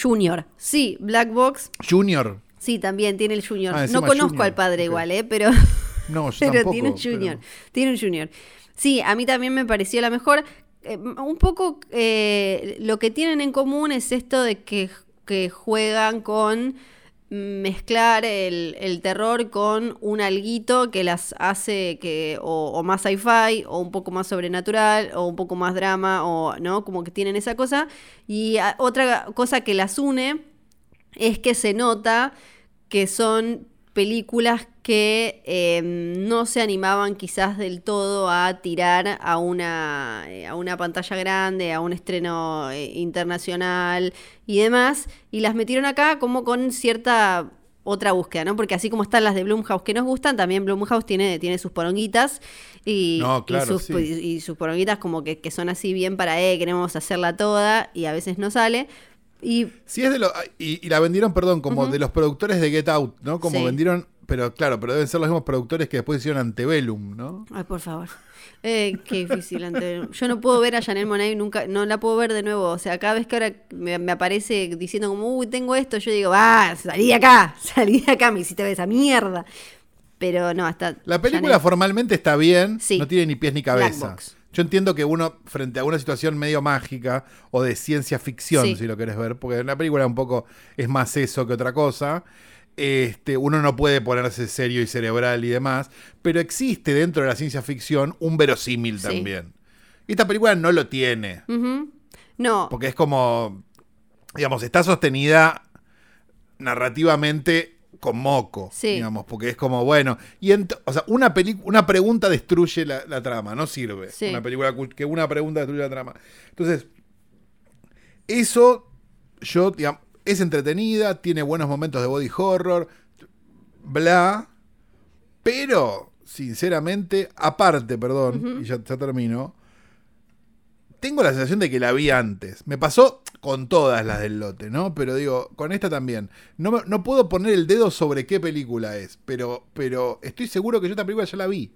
Junior. Sí, Black Box. Junior. Sí, también tiene el Junior. Ah, no conozco Junior, al padre igual, ¿eh? Pero. No, yo pero tampoco. tiene un junior. pero- Tiene un junior. Sí, a mí también me pareció la mejor. Eh, un poco eh, lo que tienen en común es esto de que, que juegan con mezclar el, el terror con un alguito que las hace que o, o más sci-fi o un poco más sobrenatural o un poco más drama o no como que tienen esa cosa y otra cosa que las une es que se nota que son películas que eh, no se animaban quizás del todo a tirar a una, eh, a una pantalla grande, a un estreno eh, internacional y demás, y las metieron acá como con cierta otra búsqueda, ¿no? Porque así como están las de Blumhouse que nos gustan, también Blumhouse tiene, tiene sus poronguitas y, No, y claro, sus, sí. y- y sus poronguitas como que, que son así bien para, eh, queremos hacerla toda y a veces no sale. Y Sí, es de lo. Y, y la vendieron, perdón, como de los productores de Get Out, ¿no? Como Sí. vendieron. Pero claro, pero deben ser los mismos productores que después hicieron Antebellum, ¿no? Ay, por favor. Eh, qué difícil. ante- Yo no puedo ver a Janelle Monáe nunca, no la puedo ver de nuevo. O sea, cada vez que ahora me, me aparece diciendo como, uy, tengo esto, yo digo, ah, salí de acá, salí de acá, me hiciste ver esa mierda. Pero no, hasta. La película formalmente está bien, Sí. no tiene ni pies ni Black cabeza. box. Yo entiendo que uno, frente a una situación medio mágica o de ciencia ficción, Sí. si lo querés ver, porque la película un poco es más eso que otra cosa, este, uno no puede ponerse serio y cerebral y demás, pero existe dentro de la ciencia ficción un verosímil Sí. también. Y esta película no lo tiene. No, porque es como, digamos, está sostenida narrativamente con moco, Sí. digamos, porque es como, bueno, y o sea, una, una pregunta destruye la, la trama, no sirve. Sí. Una película cu- que una pregunta destruye la trama. Entonces, eso, yo, digamos, es entretenida, tiene buenos momentos de body horror, bla, pero, sinceramente, aparte, perdón, y ya, ya termino, tengo la sensación de que la vi antes. Me pasó con todas las del lote, ¿no? Pero digo, con esta también. No, no puedo poner el dedo sobre qué película es, pero, pero estoy seguro que yo esta película ya la vi.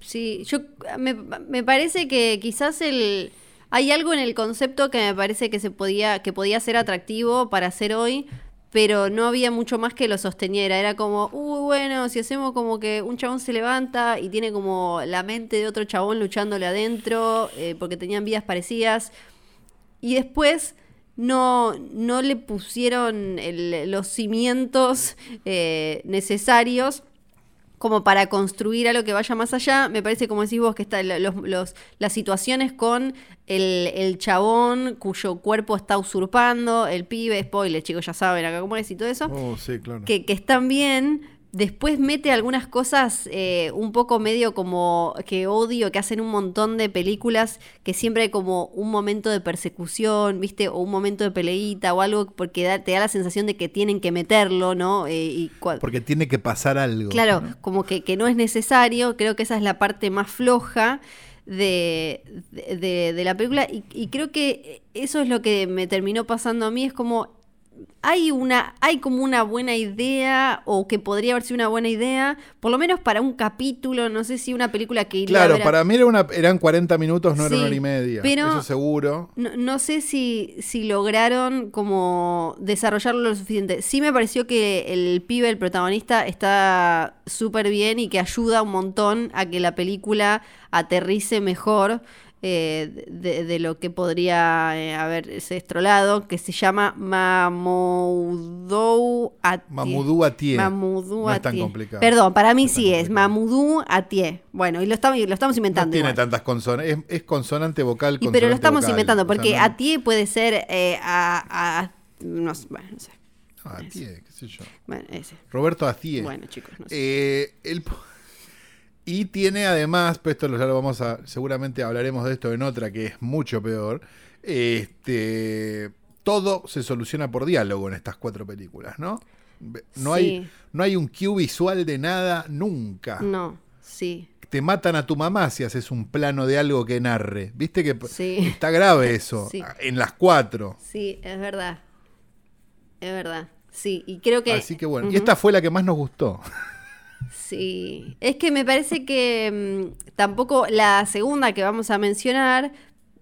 Sí, yo me, me parece que quizás el hay algo en el concepto que me parece que se podía que podía ser atractivo para hacer hoy, pero no había mucho más que lo sosteniera. Era como, uy, bueno, si hacemos como que un chabón se levanta y tiene como la mente de otro chabón luchándole adentro, eh, porque tenían vidas parecidas, y después no, no le pusieron el- los cimientos eh, necesarios como para construir algo que vaya más allá. Me parece, como decís vos, que está los, los- las situaciones con el, el chabón cuyo cuerpo está usurpando, el pibe, spoiler, chicos, ya saben acá cómo es y todo eso, Oh, sí, claro. que, que están bien. Después mete algunas cosas eh, un poco medio como que odio, que hacen un montón de películas que siempre hay como un momento de persecución, ¿viste? O un momento de peleita o algo, porque da- te da la sensación de que tienen que meterlo, ¿no? Eh, y Porque tiene que pasar algo. Claro, como que, que no es necesario, creo que esa es la parte más floja de, de, de- de la película y, y creo que eso es lo que me terminó pasando a mí, es como hay una hay como una buena idea o que podría haber sido una buena idea, por lo menos para un capítulo, no sé si una película que iría a Claro, ver a- para mí era una, eran 40 minutos, no era una hora y media. pero- Eso seguro. No, no sé si, si lograron como desarrollarlo lo suficiente. Sí me pareció que el pibe, el protagonista, está súper bien y que ayuda un montón a que la película aterrice mejor eh, de, de lo que podría eh, haberse estrolado, que se llama Mamoudou Atie. Mamudou Atie. Mamoudou No es tan complicado. Perdón, para mí No sí es. Mamoudou Atie. Bueno, y lo estamos, lo estamos No inventando. tiene igual. tantas consonantes. Es, es consonante vocal, Y pero lo estamos vocal. inventando, O sea, porque no- Atie puede ser eh, a, a- no, sé, bueno, no sé. no, Atie, qué sé yo. Bueno, ese. Roberto Atie. Bueno, chicos, no sé. Eh, el y tiene además, pues esto ya lo vamos a, seguramente hablaremos de esto en otra que es mucho peor. Este, todo se soluciona por diálogo en estas cuatro películas, ¿no? No, Sí. hay, no hay un cue visual de nada nunca. No, sí. Te matan a tu mamá si haces un plano de algo que narre. ¿Viste que Sí. está grave eso? Sí. En las cuatro. Sí, es verdad. Es verdad. Sí, y creo que. Así que bueno. Y esta fue la que más nos gustó. Sí. Es que me parece que mm, tampoco la segunda que vamos a mencionar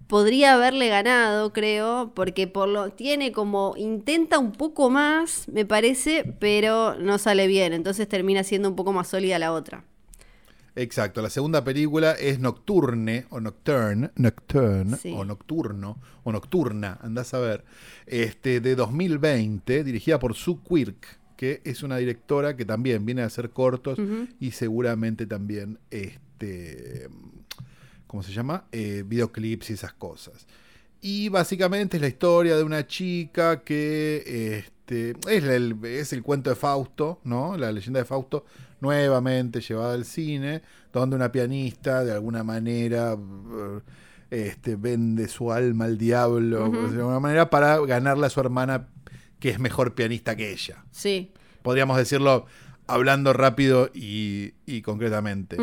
podría haberle ganado, creo, porque por lo tiene como intenta un poco más, me parece, pero no sale bien, entonces termina siendo un poco más sólida la otra. Exacto, la segunda película es Nocturne o Nocturne, Nocturne Sí. o Nocturno o Nocturna, andás a ver, este, de 2020, dirigida por Sue Quirk, que es una directora que también viene a hacer cortos y seguramente también, este, ¿cómo se llama? Eh, videoclips y esas cosas. Y básicamente es la historia de una chica que este, es, el, es el cuento de Fausto, ¿no? La leyenda de Fausto, nuevamente llevada al cine, donde una pianista de alguna manera eh, este, vende su alma al diablo, de alguna manera, para ganarle a su hermana que es mejor pianista que ella. Sí. Podríamos decirlo hablando rápido y, y concretamente.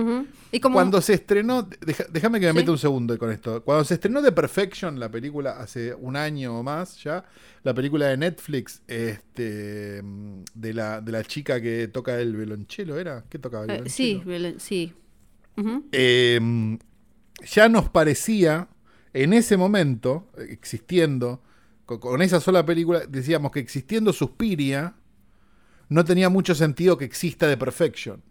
Y como Cuando se estrenó, déjame que me Sí. meta un segundo con esto. Cuando se estrenó The Perfection, la película hace un año o más ya, la película de Netflix, este, de la, de la chica que toca el violonchelo, ¿era? ¿Qué tocaba el eh, violonchelo? sí, viol- sí. Eh, ya nos parecía, en ese momento, existiendo, con, con esa sola película, decíamos que existiendo Suspiria, no tenía mucho sentido que exista The Perfection.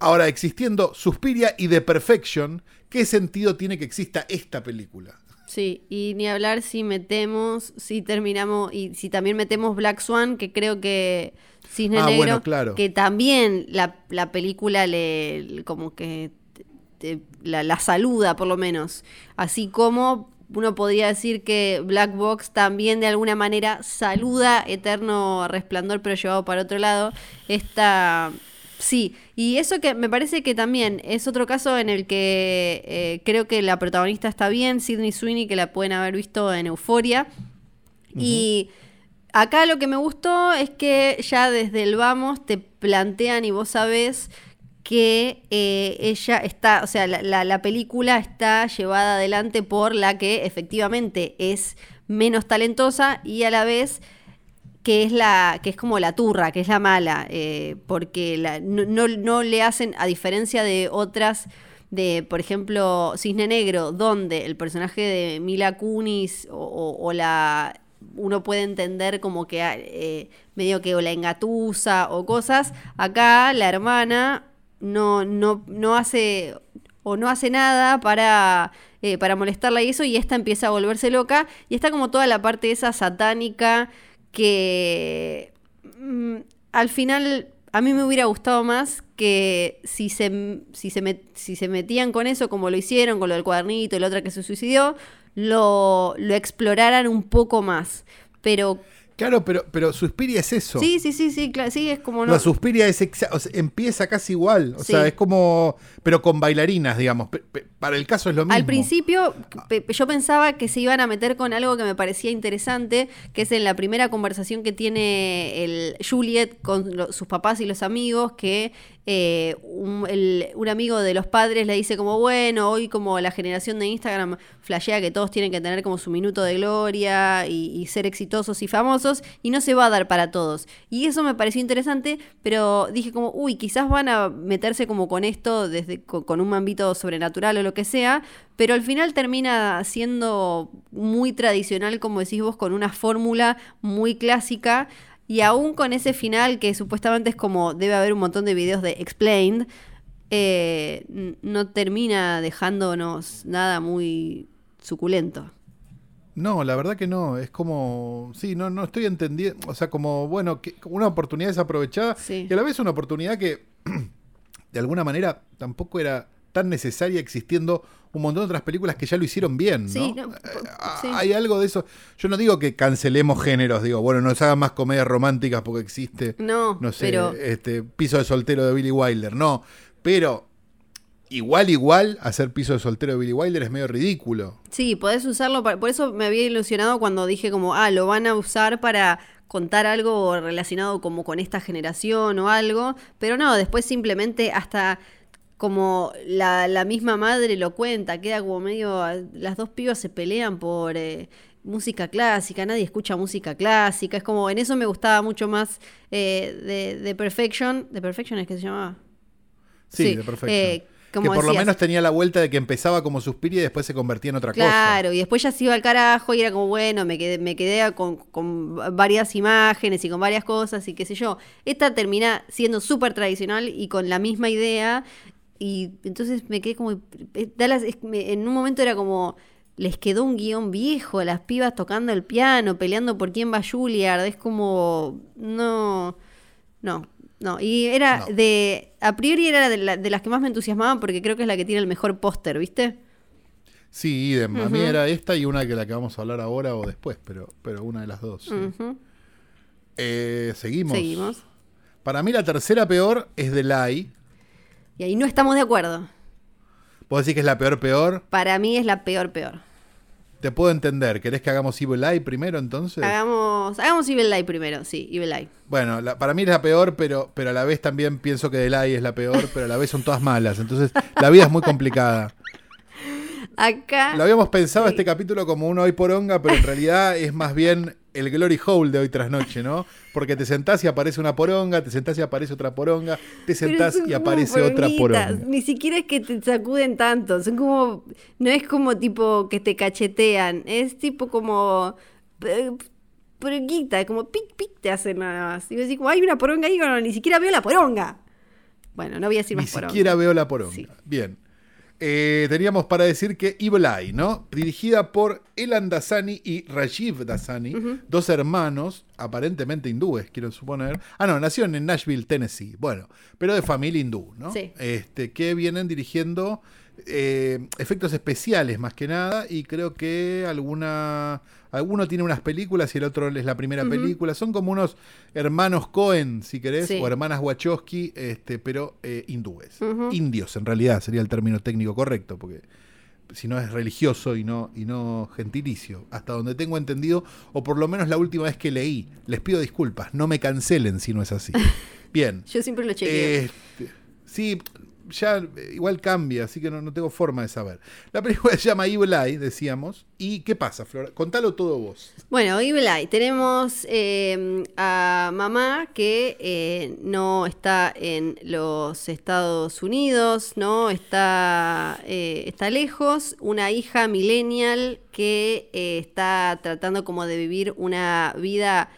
Ahora, existiendo Suspiria y The Perfection, ¿qué sentido tiene que exista esta película? Sí, y ni hablar si metemos, si terminamos, y si también metemos Black Swan, que creo que Cisne Ah, Negro, bueno, claro. que también la, la película le, como que te- la, la saluda por lo menos. Así como uno podría decir que Black Box también de alguna manera saluda Eterno Resplandor, pero llevado para otro lado. Esta Sí, y eso que me parece que también es otro caso en el que eh, creo que la protagonista está bien, Sidney Sweeney, que la pueden haber visto en Euforia. Y acá lo que me gustó es que ya desde el vamos te plantean y vos sabés que eh, ella está, o sea, la, la- la película está llevada adelante por la que efectivamente es menos talentosa y a la vez que es la que es como la turra, que es la mala, eh, porque no, no- le hacen, a diferencia de otras, de por ejemplo Cisne Negro, donde el personaje de Mila Kunis o la uno puede entender como que eh, medio que o la engatusa o cosas, acá la hermana no, no, no hace o no hace nada para, eh, para molestarla y eso, y esta empieza a volverse loca, y está como toda la parte esa satánica que mm, al final a mí me hubiera gustado más que si se, si se, met- si se metían con eso, como lo hicieron, con lo del cuadernito y la otra que se suicidó, lo, lo exploraran un poco más. Pero Claro, pero, pero Suspiria es eso. sí, sí, sí, sí, sí, es como no. La Suspiria es exa- o sea, empieza casi igual. O Sí. sea, es como. Pero con bailarinas, digamos. Pe- pe- para el caso es lo mismo. Al principio pe- yo pensaba que se iban a meter con algo que me parecía interesante, que es en la primera conversación que tiene el Juliet con sus papás y los amigos, que eh, un, el- un amigo de los padres le dice como, bueno, hoy como la generación de Instagram flashea que todos tienen que tener como su minuto de gloria y, y ser exitosos y famosos, y no se va a dar para todos. Y eso me pareció interesante, pero dije como, uy, quizás van a meterse como con esto desde con, un mambito sobrenatural o lo que sea, pero al final termina siendo muy tradicional, como decís vos, con una fórmula muy clásica. Y aún con ese final, que supuestamente es como debe haber un montón de videos de Explained, eh, no termina dejándonos nada muy suculento. No, la verdad que no. Es como. Sí, no, no estoy entendiendo. O sea, como, bueno, que una oportunidad desaprovechada. Sí. Y a la vez una oportunidad que, de alguna manera, tampoco era tan necesaria existiendo un montón de otras películas que ya lo hicieron bien, ¿no? Sí, no, Eh, po- sí. Hay algo de eso. Yo no digo que cancelemos géneros, digo, bueno, no se hagan más comedias románticas porque existe, No, no sé, pero este piso de soltero de Billy Wilder, no. Pero igual, igual, hacer piso de soltero de Billy Wilder es medio ridículo. sí, podés usarlo. para- por eso me había ilusionado cuando dije como, ah, lo van a usar para contar algo relacionado como con esta generación o algo, pero no, después simplemente hasta como la, la misma madre lo cuenta, queda como medio, las dos pibas se pelean por eh, música clásica, nadie escucha música clásica, es como, en eso me gustaba mucho más eh, de, de Perfection, de Perfection es que se llamaba. Sí, Sí, de perfecto. eh, que por lo menos tenía la vuelta de que empezaba como Suspiria y después se convertía en otra cosa. Claro, y después ya se iba al carajo y era como, bueno, me quedé, me quedé con, con varias imágenes y con varias cosas y qué sé yo. Esta termina siendo súper tradicional y con la misma idea y entonces me quedé como... eh, Dallas, en un momento era como... Les quedó un guion viejo, las pibas tocando el piano, peleando por quién va Juilliard. Es como... No... No, no. Y era No. de... A priori era de, la- de las que más me entusiasmaban porque creo que es la que tiene el mejor póster, ¿viste? Sí, idem. A mí era esta y una que la que vamos a hablar ahora o después, pero, pero una de las dos. sí. Eh, seguimos. Seguimos. Para mí la tercera peor es The Lie. Y ahí no estamos de acuerdo. ¿Vos decís que es la peor peor? Para mí es la peor, peor. Te puedo entender. ¿Querés que hagamos Evil Eye primero entonces? Hagamos, hagamos Evil Eye primero, sí, Evil Eye. Bueno, la- para mí es la peor, pero, pero a la vez también pienso que Lie es la peor, pero a la vez son todas malas. Entonces la vida es muy complicada. Acá. Lo habíamos pensado Sí. este capítulo como un hoy poronga, pero en realidad es más bien el glory hole de hoy tras noche, ¿no? Porque te sentás y aparece una poronga, te sentás y aparece otra poronga, te sentás y aparece otra poronga. Ni siquiera es que te sacuden tanto. Son como. No es como tipo que te cachetean. Es tipo como. eh, Poronguita, como pic pic te hacen nada más. Y decís, como hay una poronga ahí, bueno, ni siquiera veo la poronga. Bueno, no voy a decir Ni más poronga. siquiera veo la poronga. Sí. Bien. Eh, teníamos para decir que Evil Eye, ¿no? Dirigida por Elan Dasani y Rajiv Dasani, dos hermanos, aparentemente hindúes, quiero suponer. Ah, no, nacieron en Nashville, Tennessee. Bueno, pero de familia hindú, ¿no? Sí. Este, que vienen dirigiendo eh, efectos especiales más que nada y creo que alguna alguno tiene unas películas y el otro es la primera película. Son como unos hermanos Cohen si querés Sí. o hermanas Wachowski este pero eh, hindúes. Indios en realidad sería el término técnico correcto porque si no es religioso y no y no gentilicio hasta donde tengo entendido o por lo menos la última vez que leí les pido disculpas no me cancelen si no es así. Bien. Yo siempre lo chequeo. este, sí, ya eh, igual cambia, así que no, no tengo forma de saber. La película se llama Evil Eye, decíamos. ¿Y qué pasa, Flora? Contalo todo vos. Bueno, Evil Eye. Tenemos eh, a mamá que eh, no está en los Estados Unidos, ¿no? Está, eh, está lejos. Una hija millennial que está tratando como de vivir una vida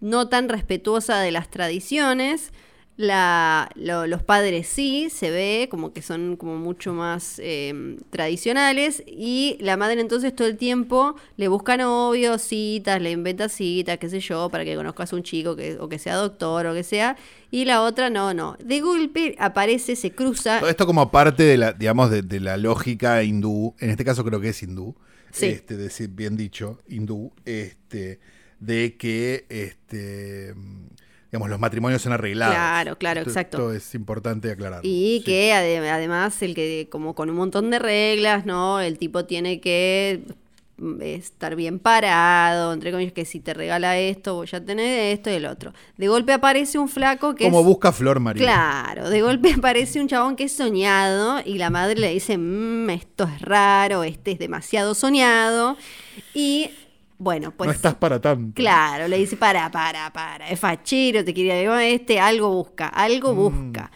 no tan respetuosa de las tradiciones. La, lo- los padres sí, se ve como que son como mucho más eh, tradicionales y la madre entonces todo el tiempo le busca novios, citas, le inventa citas, qué sé yo, para que conozcas a un chico que, o que sea doctor o que sea. Y la otra no, no. De golpe aparece, se cruza. Todo esto como parte de la, digamos, de, de la lógica hindú, en este caso creo que es hindú, Sí. este, decir, bien dicho, hindú, este, de que este, digamos, los matrimonios son arreglados. Claro, claro, Esto- exacto. Esto es importante aclararlo. Y Sí. que ade- además el que como con un montón de reglas, ¿no? El tipo tiene que mm, estar bien parado, entre comillas, que si te regala esto, voy a tener esto y el otro. De golpe aparece un flaco que Como es... busca Flor María. Claro, de golpe aparece un chabón que es soñado y la madre le dice, "Mm, esto es raro, este es demasiado soñado. Y bueno, pues... no estás para tanto. Claro, le dice, para, para, para, es fachero, te quería decir, este algo busca, algo busca.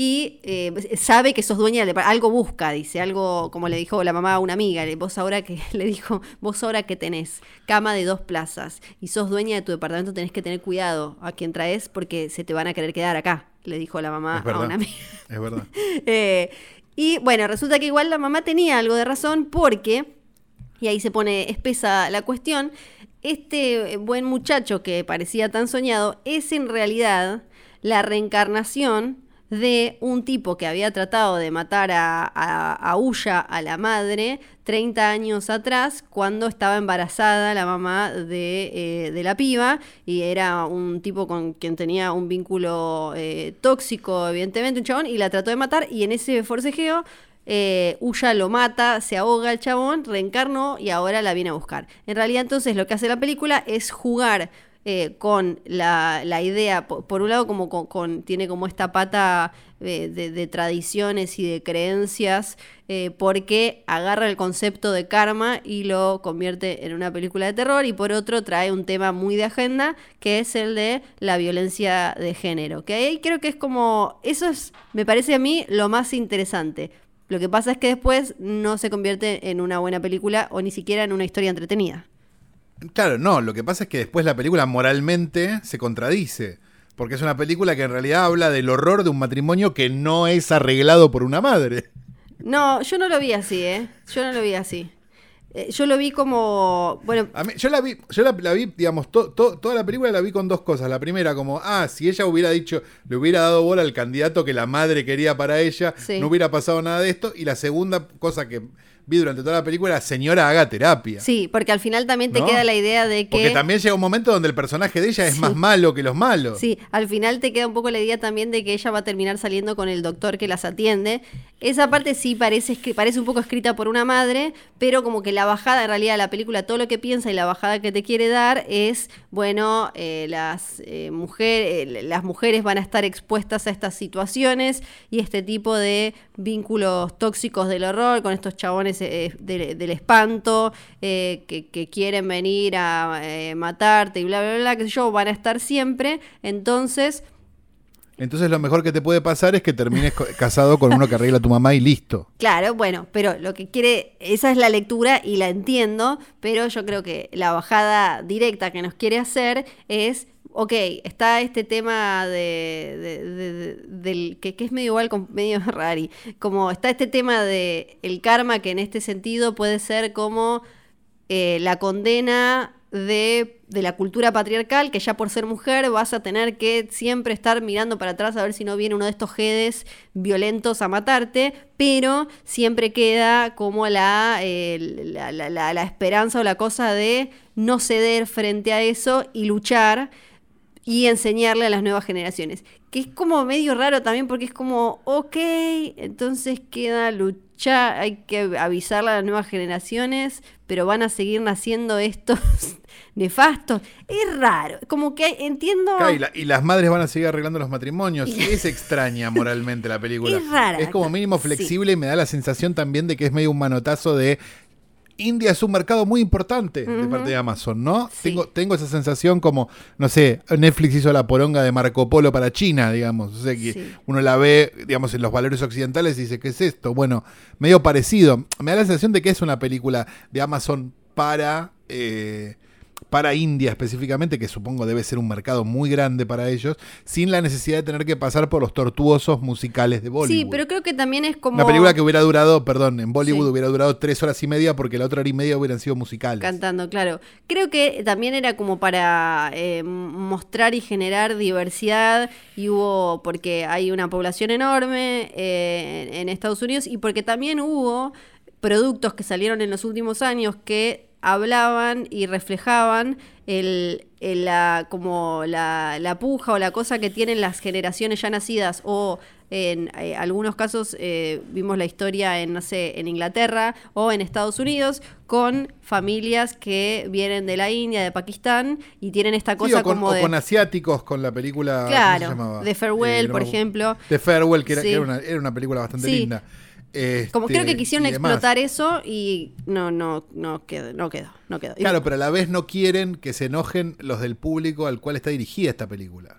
Y eh, sabe que sos dueña depart- algo busca, dice, algo como le dijo la mamá a una amiga, le- vos ahora que le dijo, vos ahora que tenés cama de dos plazas y sos dueña de tu departamento, tenés que tener cuidado a quien traes porque se te van a querer quedar acá, le dijo la mamá a una amiga. Es verdad. Eh, y bueno, resulta que igual la mamá tenía algo de razón porque, y ahí se pone espesa la cuestión, este buen muchacho que parecía tan soñado es en realidad la reencarnación de un tipo que había tratado de matar a, a, a Ulla, a la madre, 30 años atrás, cuando estaba embarazada la mamá de, eh, de la piba, y era un tipo con quien tenía un vínculo eh, tóxico, evidentemente, un chabón, y la trató de matar, y en ese forcejeo eh, Uya lo mata, se ahoga el chabón, reencarnó y ahora la viene a buscar. En realidad entonces lo que hace la película es jugar eh, con la, idea, po- por, un lado como con, tiene como esta pata eh, de, de tradiciones y de creencias, eh, porque agarra el concepto de karma y lo convierte en una película de terror y por otro trae un tema muy de agenda que es el de la violencia de género, que ahí creo que es como, eso es, me parece a mí lo más interesante. Lo que pasa es que después no se convierte en una buena película o ni siquiera en una historia entretenida. Claro, no, lo que pasa es que después la película moralmente se contradice. Porque es una película que en realidad habla del horror de un matrimonio que no es arreglado por una madre. No, yo no lo vi así, ¿eh? Yo no lo vi así. Eh, yo lo vi como, bueno, A mí- yo la vi, yo la, la vi, digamos, to- to- toda la película la vi con dos cosas. La primera, como, ah, si ella hubiera dicho, le hubiera dado bola al candidato que la madre quería para ella, Sí. no hubiera pasado nada de esto. Y la segunda cosa que vi durante toda la película señora, haga terapia. sí, porque al final también te ¿No? queda la idea de que... Porque también llega un momento donde el personaje de ella es Sí. más malo que los malos. Sí, al final te queda un poco la idea también de que ella va a terminar saliendo con el doctor que las atiende. Esa parte sí parece, parece un poco escrita por una madre, pero como que la bajada, en realidad la película, todo lo que piensa y la bajada que te quiere dar es, bueno, eh, las, eh, mujer- eh, las mujeres van a estar expuestas a estas situaciones y este tipo de vínculos tóxicos del horror con estos chabones de- del espanto eh, que, que quieren venir a eh, matarte y bla, bla, bla, sé yo, van a estar siempre. Entonces, Entonces lo mejor que te puede pasar es que termines casado con uno que arregla a tu mamá y listo. claro, bueno, pero lo que quiere, esa es la lectura y la entiendo, pero yo creo que la bajada directa que nos quiere hacer es... Ok, está este tema de, de- de- de- del que, es medio igual con medio rari. Como está este tema de el karma que en este sentido puede ser como eh, la condena de, la cultura patriarcal, que ya por ser mujer vas a tener que siempre estar mirando para atrás a ver si no viene uno de estos jedes violentos a matarte, pero siempre queda como la, la- la- la esperanza o la cosa de no ceder frente a eso y luchar y enseñarle a las nuevas generaciones. Que es como medio raro también porque es como, ok, entonces queda luchar, hay que avisarle a las nuevas generaciones, pero van a seguir naciendo estos nefastos. Es raro, como que entiendo... Claro, y, la- y las madres van a seguir arreglando los matrimonios. Es extraña moralmente la película. Es rara. Es como mínimo Sí. flexible y me da la sensación también de que es medio un manotazo de. India es un mercado muy importante de parte de Amazon, ¿no? Sí. Tengo, tengo esa sensación como, no sé, Netflix hizo la poronga de Marco Polo para China, digamos. O sea que Sí. uno la ve, digamos, en los valores occidentales y dice, ¿qué es esto? Bueno, medio parecido. Me da la sensación de que es una película de Amazon para, eh, para India específicamente, que supongo debe ser un mercado muy grande para ellos, sin la necesidad de tener que pasar por los tortuosos musicales de Bollywood. Sí, pero creo que también es como... Una película que hubiera durado, perdón, en Bollywood Sí. hubiera durado tres horas y media porque la otra hora y media hubieran sido musicales. Cantando, claro. Creo que también era como para eh, mostrar y generar diversidad y hubo, porque hay una población enorme eh, en Estados Unidos y porque también hubo productos que salieron en los últimos años que hablaban y reflejaban el, el- la, como la, la puja o la cosa que tienen las generaciones ya nacidas o en eh, algunos casos eh, vimos la historia en, no sé, en Inglaterra o en Estados Unidos con familias que vienen de la India, de Pakistán y tienen esta Sí, cosa o con, como o de... con asiáticos, con la película. ¿cómo se Claro, llamaba? The Farewell, no por ejemplo. The Farewell, que era, que era una, era una película bastante Sí. linda. Como Este, creo que quisieron y demás. explotar eso y no, no, no quedó, no quedó, no quedó. Y- Claro, pero a la vez no quieren que se enojen los del público al cual está dirigida esta película.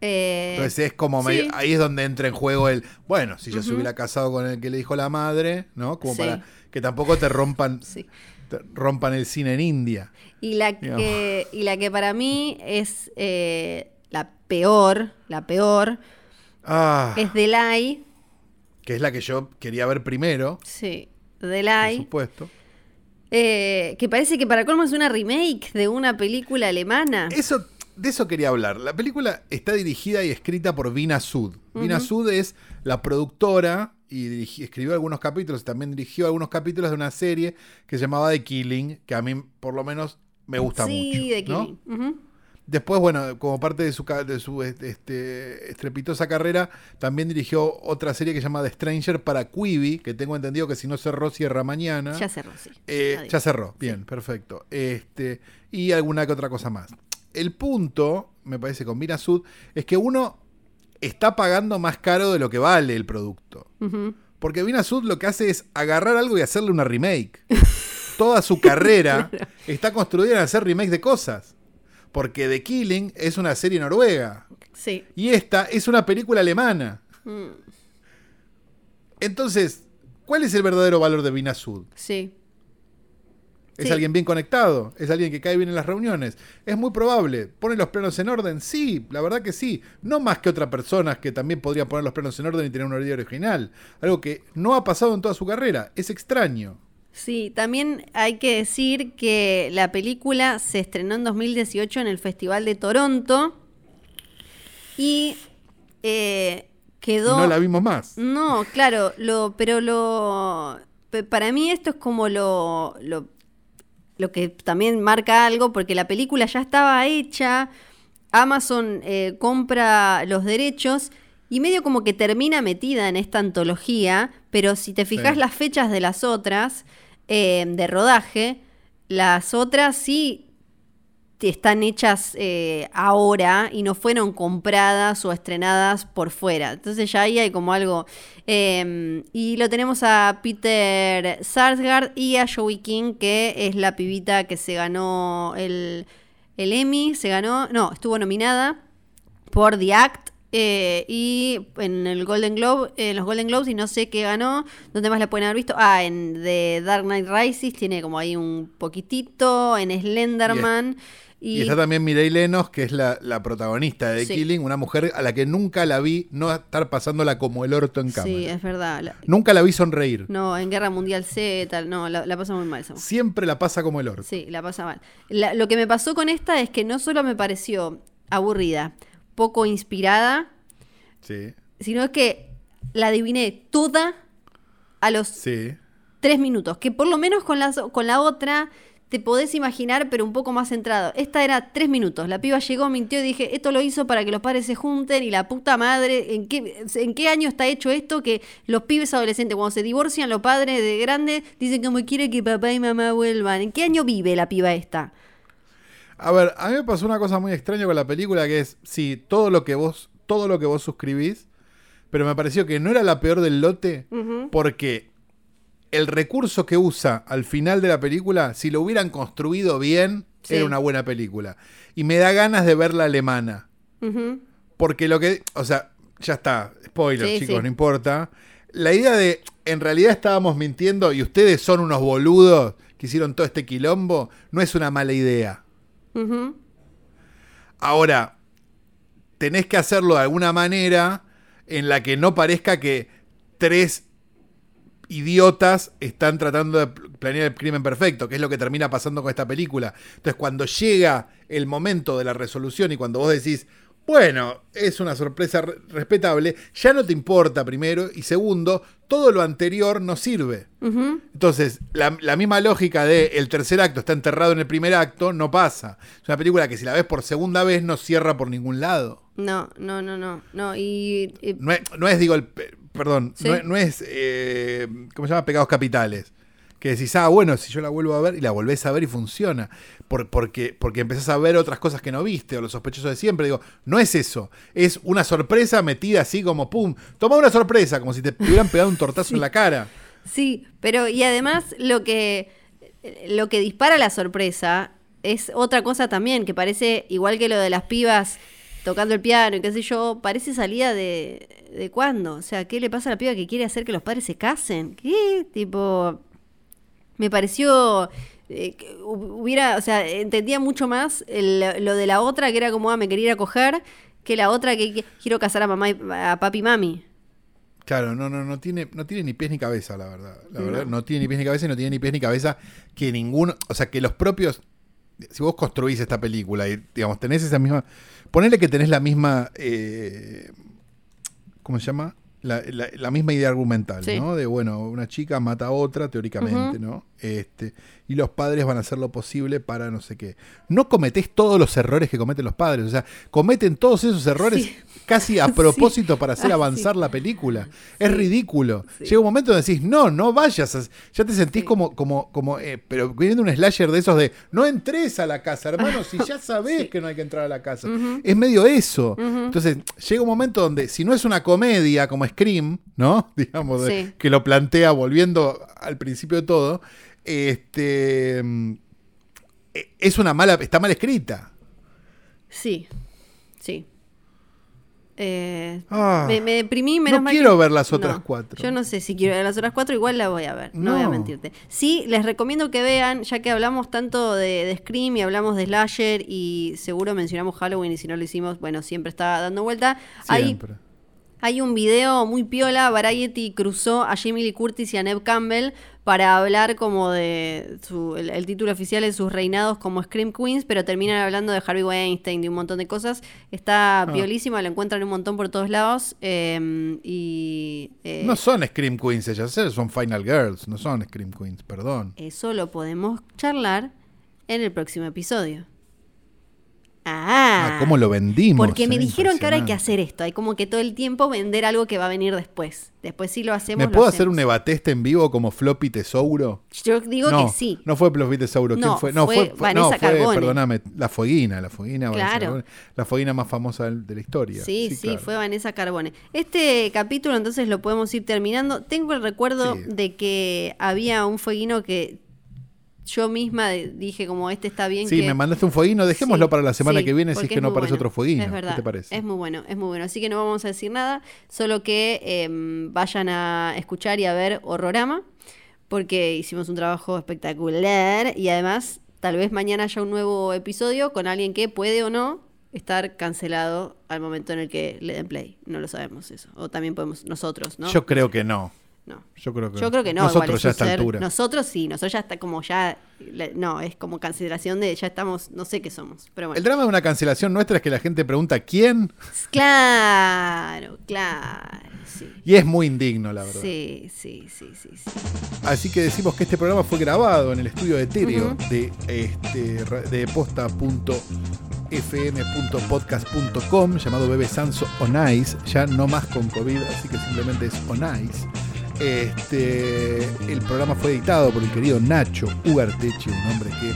eh, Entonces es como sí. medio- ahí es donde entra en juego el, bueno, si ya se hubiera casado con el que le dijo la madre, ¿no? Como Sí. para que tampoco te rompan, Sí. te rompan el cine en India. Y la que, y la que para mí es eh, la peor, la peor, Ah, es Delay. Que es la que yo quería ver primero, Sí, por Delay. supuesto. eh, que parece que para colmo es una remake de una película alemana. Eso, de eso quería hablar. La película está dirigida y escrita por Vina Sud. Vina Sud es la productora y dirigi- escribió algunos capítulos, también dirigió algunos capítulos de una serie que se llamaba The Killing, que a mí por lo menos me gusta sí, mucho. de ¿no? Killing. Ujú. Después, bueno, como parte de su, de su este, estrepitosa carrera, también dirigió otra serie que se llama The Stranger para Quibi, que tengo entendido que si no cerró, cierra mañana. Ya cerró, sí. Eh, ya cerró, bien, perfecto. Este, y alguna que otra cosa más. El punto, me parece, con Mira Sud, es que uno está pagando más caro de lo que vale el producto. Porque Vina Sud lo que hace es agarrar algo y hacerle una remake. Toda su carrera está construida en hacer remakes de cosas. Porque The Killing es una serie noruega. Sí. Y esta es una película alemana. Mm, Entonces, ¿cuál es el verdadero valor de Vina Sud? sí. ¿Es Sí. alguien bien conectado? ¿Es alguien que cae bien en las reuniones? Es muy probable. ¿Pone los planos en orden? Sí, la verdad que sí. No más que otras personas que también podrían poner los planos en orden y tener una idea original. Algo que no ha pasado en toda su carrera. Es extraño. Sí, también hay que decir que la película se estrenó en 2018 en el Festival de Toronto y eh, quedó... no la vimos más. No, claro, lo, pero lo... Para mí esto es como lo, lo, lo que también marca algo, porque la película ya estaba hecha, Amazon eh, compra los derechos y medio como que termina metida en esta antología, pero si te fijas Sí. las fechas de las otras, eh, de rodaje, las otras sí están hechas eh, ahora y no fueron compradas o estrenadas por fuera. Entonces ya ahí hay como algo. eh, y lo tenemos a Peter Sarsgaard y a Joey King, que es la pibita que se ganó el, el Emmy, se ganó, no, estuvo nominada por The Act. Eh, y en el Golden Globe, en los Golden Globes, y no sé qué ganó, ¿dónde más la pueden haber visto? Ah, en The Dark Knight Rises, tiene como ahí un poquitito, en Slenderman. Y, Y, está también Mireille Lenos, que es la, la protagonista de Sí. Killing, una mujer a la que nunca la vi no estar pasándola como el orto en cámara. Sí, es verdad. la- Nunca la vi sonreír. no, en Guerra Mundial Z, no, la, la pasa muy mal esa mujer. Siempre la pasa como el orto. Sí, la pasa mal. Lo que me pasó con esta es que no solo me pareció aburrida, poco inspirada, Sí, sino que la adiviné toda a los sí. tres minutos. Que por lo menos con la, con la otra te podés imaginar, pero un poco más centrado. Esta era tres minutos. La piba llegó, mintió y dije, esto lo hizo para que los padres se junten y la puta madre, ¿en qué, ¿en qué año está hecho esto? Que los pibes adolescentes, cuando se divorcian, los padres de grandes dicen como quiere que papá y mamá vuelvan. ¿En qué año vive la piba esta? A ver, a mí me pasó una cosa muy extraña con la película que es, sí, todo lo que vos, todo lo que vos suscribís, pero me pareció que no era la peor del lote porque el recurso que usa al final de la película, si lo hubieran construido bien, Sí. era una buena película. Y me da ganas de ver la alemana. Porque lo que, o sea, ya está, spoiler, Sí, chicos, sí. no importa. La idea de, en realidad estábamos mintiendo y ustedes son unos boludos que hicieron todo este quilombo, no es una mala idea. Ahora, tenés que hacerlo de alguna manera en la que no parezca que tres idiotas están tratando de planear el crimen perfecto, que es lo que termina pasando con esta película. Entonces, cuando llega el momento de la resolución y cuando vos decís, bueno, es una sorpresa re- respetable, ya no te importa primero y segundo, todo lo anterior no sirve. Entonces, la, la misma lógica de el tercer acto está enterrado en el primer acto no pasa. Es una película que si la ves por segunda vez no cierra por ningún lado. No, no, no, no. No, y. y- No es, no es, digo, el, pe- perdón, Sí. no, es- no es, eh, ¿cómo se llama? Pecados capitales. Que decís, ah, bueno, si yo la vuelvo a ver y la volvés a ver y funciona. Por- porque, porque empezás a ver otras cosas que no viste o los sospechosos de siempre. Digo, no es eso. Es una sorpresa metida así como, pum, toma una sorpresa, como si te hubieran pegado un tortazo en la cara. Sí, pero y además lo que lo que dispara la sorpresa es otra cosa también, que parece igual que lo de las pibas tocando el piano y qué sé yo, parece salida de, de cuándo. O sea, ¿qué le pasa a la piba que quiere hacer que los padres se casen? ¿Qué? Tipo, me pareció eh, hubiera, o sea, entendía mucho más el- lo de la otra que era como, ah, me quería ir a coger, que la otra que, que quiero casar a mamá y, a papi y mami. Claro, no, no, no tiene, no tiene ni pies ni cabeza, la verdad. La No. verdad, no tiene ni pies ni cabeza y no tiene ni pies ni cabeza que ninguno. O sea, que los propios. Si vos construís esta película y, digamos, tenés esa misma. Ponele que tenés la misma. eh, ¿Cómo se llama? La, la- la misma idea argumental, Sí. ¿no? De, bueno, una chica mata a otra, teóricamente. ¿no? Este, y los padres van a hacer lo posible para no sé qué. No cometés todos los errores que cometen los padres. O sea, cometen todos esos errores Sí. Casi a Sí. propósito para hacer Ah, avanzar sí. la película. Es Sí. ridículo. Llega un momento donde decís, no, no vayas. a- Ya te sentís como, como, como, eh, pero viendo un slasher de esos de, no entres a la casa, hermano, si ya sabés que no hay que entrar a la casa. Es medio eso. Entonces, llega un momento donde, si no es una comedia como Scream, ¿no? Digamos, de- que lo plantea volviendo al principio de todo, este. eh, Es una mala, está mal escrita. Sí, sí. Eh, Ah, me, me deprimí, menos no mal quiero que- ver las otras No, cuatro. Yo no sé si quiero ver las otras cuatro, igual la voy a ver, no, voy a mentirte. Sí, les recomiendo que vean, ya que hablamos tanto de, de Scream y hablamos de Slasher y seguro mencionamos Halloween y si no lo hicimos, bueno, siempre está dando vuelta. Siempre. hay un video muy piola, Variety cruzó a Jamie Lee Curtis y a Neve Campbell para hablar como de su, el, el título oficial de sus reinados como Scream Queens, pero terminan hablando de Harvey Weinstein, de un montón de cosas. Está Ah. piolísima, lo encuentran un montón por todos lados. eh, y eh, No son Scream Queens ellas son Final Girls, no son Scream Queens, perdón. eso lo podemos charlar en el próximo episodio. Ah, Ah, ¿cómo lo vendimos? Porque me dijeron que ahora hay que hacer esto. Hay como que todo el tiempo vender algo que va a venir después. Después sí lo hacemos. ¿Me puedo hacer un evateste en vivo como Floppy Tesouro? Yo digo no, que sí. No fue Floppy Tesouro, ¿quién No, fue? No, fue fue, fue- no, Vanessa fue, Carbone. perdóname, la Fueguina, la Fueguina, Vanessa Claro. La Fueguina más famosa de la historia. Sí, sí, claro. fue Vanessa Carbone. Este capítulo entonces lo podemos ir terminando. Tengo el recuerdo Sí. de que había un fueguino que yo misma dije como este está bien Sí, que... me mandaste un fueguino, dejémoslo Sí, para la semana sí, que viene si es que no aparece bueno. otro fueguino. Es verdad, ¿Qué te parece? es muy bueno, es muy bueno. Así que no vamos a decir nada, solo que em, vayan a escuchar y a ver Horrorama, porque hicimos un trabajo espectacular y además tal vez mañana haya un nuevo episodio con alguien que puede o no estar cancelado al momento en el que le den play. No lo sabemos eso. O también podemos nosotros, ¿no? Yo creo que no. No. Yo creo que, Yo creo que no. igual Nosotros es ya a un esta ser- altura. Nosotros sí, nosotros ya está como ya. No, es como cancelación de ya estamos, no sé qué somos. Pero bueno. El drama de una cancelación nuestra es que la gente pregunta quién Claro, claro. Sí. y es muy indigno, la verdad. Sí, sí, sí, sí, sí. Así que decimos que este programa fue grabado en el estudio de Etéreo Ujú. de, este, de posta.fm.podcast.com llamado Bebe Sanso On Ice, ya no más con COVID, así que simplemente es On Ice. Este, el programa fue editado por el querido Nacho Ugarteche, un hombre que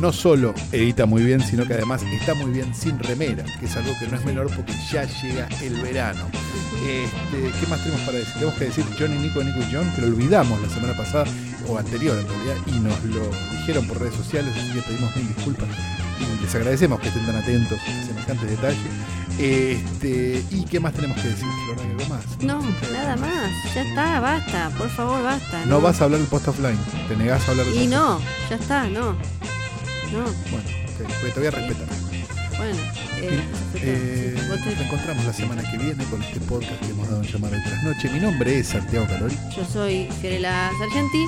no solo edita muy bien, sino que además está muy bien sin remera, que es algo que no es menor porque ya llega el verano. Este, ¿Qué más tenemos para decir? Tenemos que decir Johnny, Nico, Nico y John, que lo olvidamos la semana pasada, o anterior en realidad, y nos lo dijeron por redes sociales, así que pedimos mil disculpas y les agradecemos que estén tan atentos a semejantes detalles. Este, ¿Y qué más tenemos que decir, algo más? No, nada más. Ya está, basta. Por favor, basta. No vas a hablar del post offline. Te negás a hablar del Y no, ya está, no. No, Bueno, ok, pues te voy a respetar. bueno. Eh, Eh, vos te- nos encontramos la semana que viene con este podcast que hemos dado en llamar hoy tras noche. Mi nombre es Santiago Calori. Yo soy Fiorella Sargenti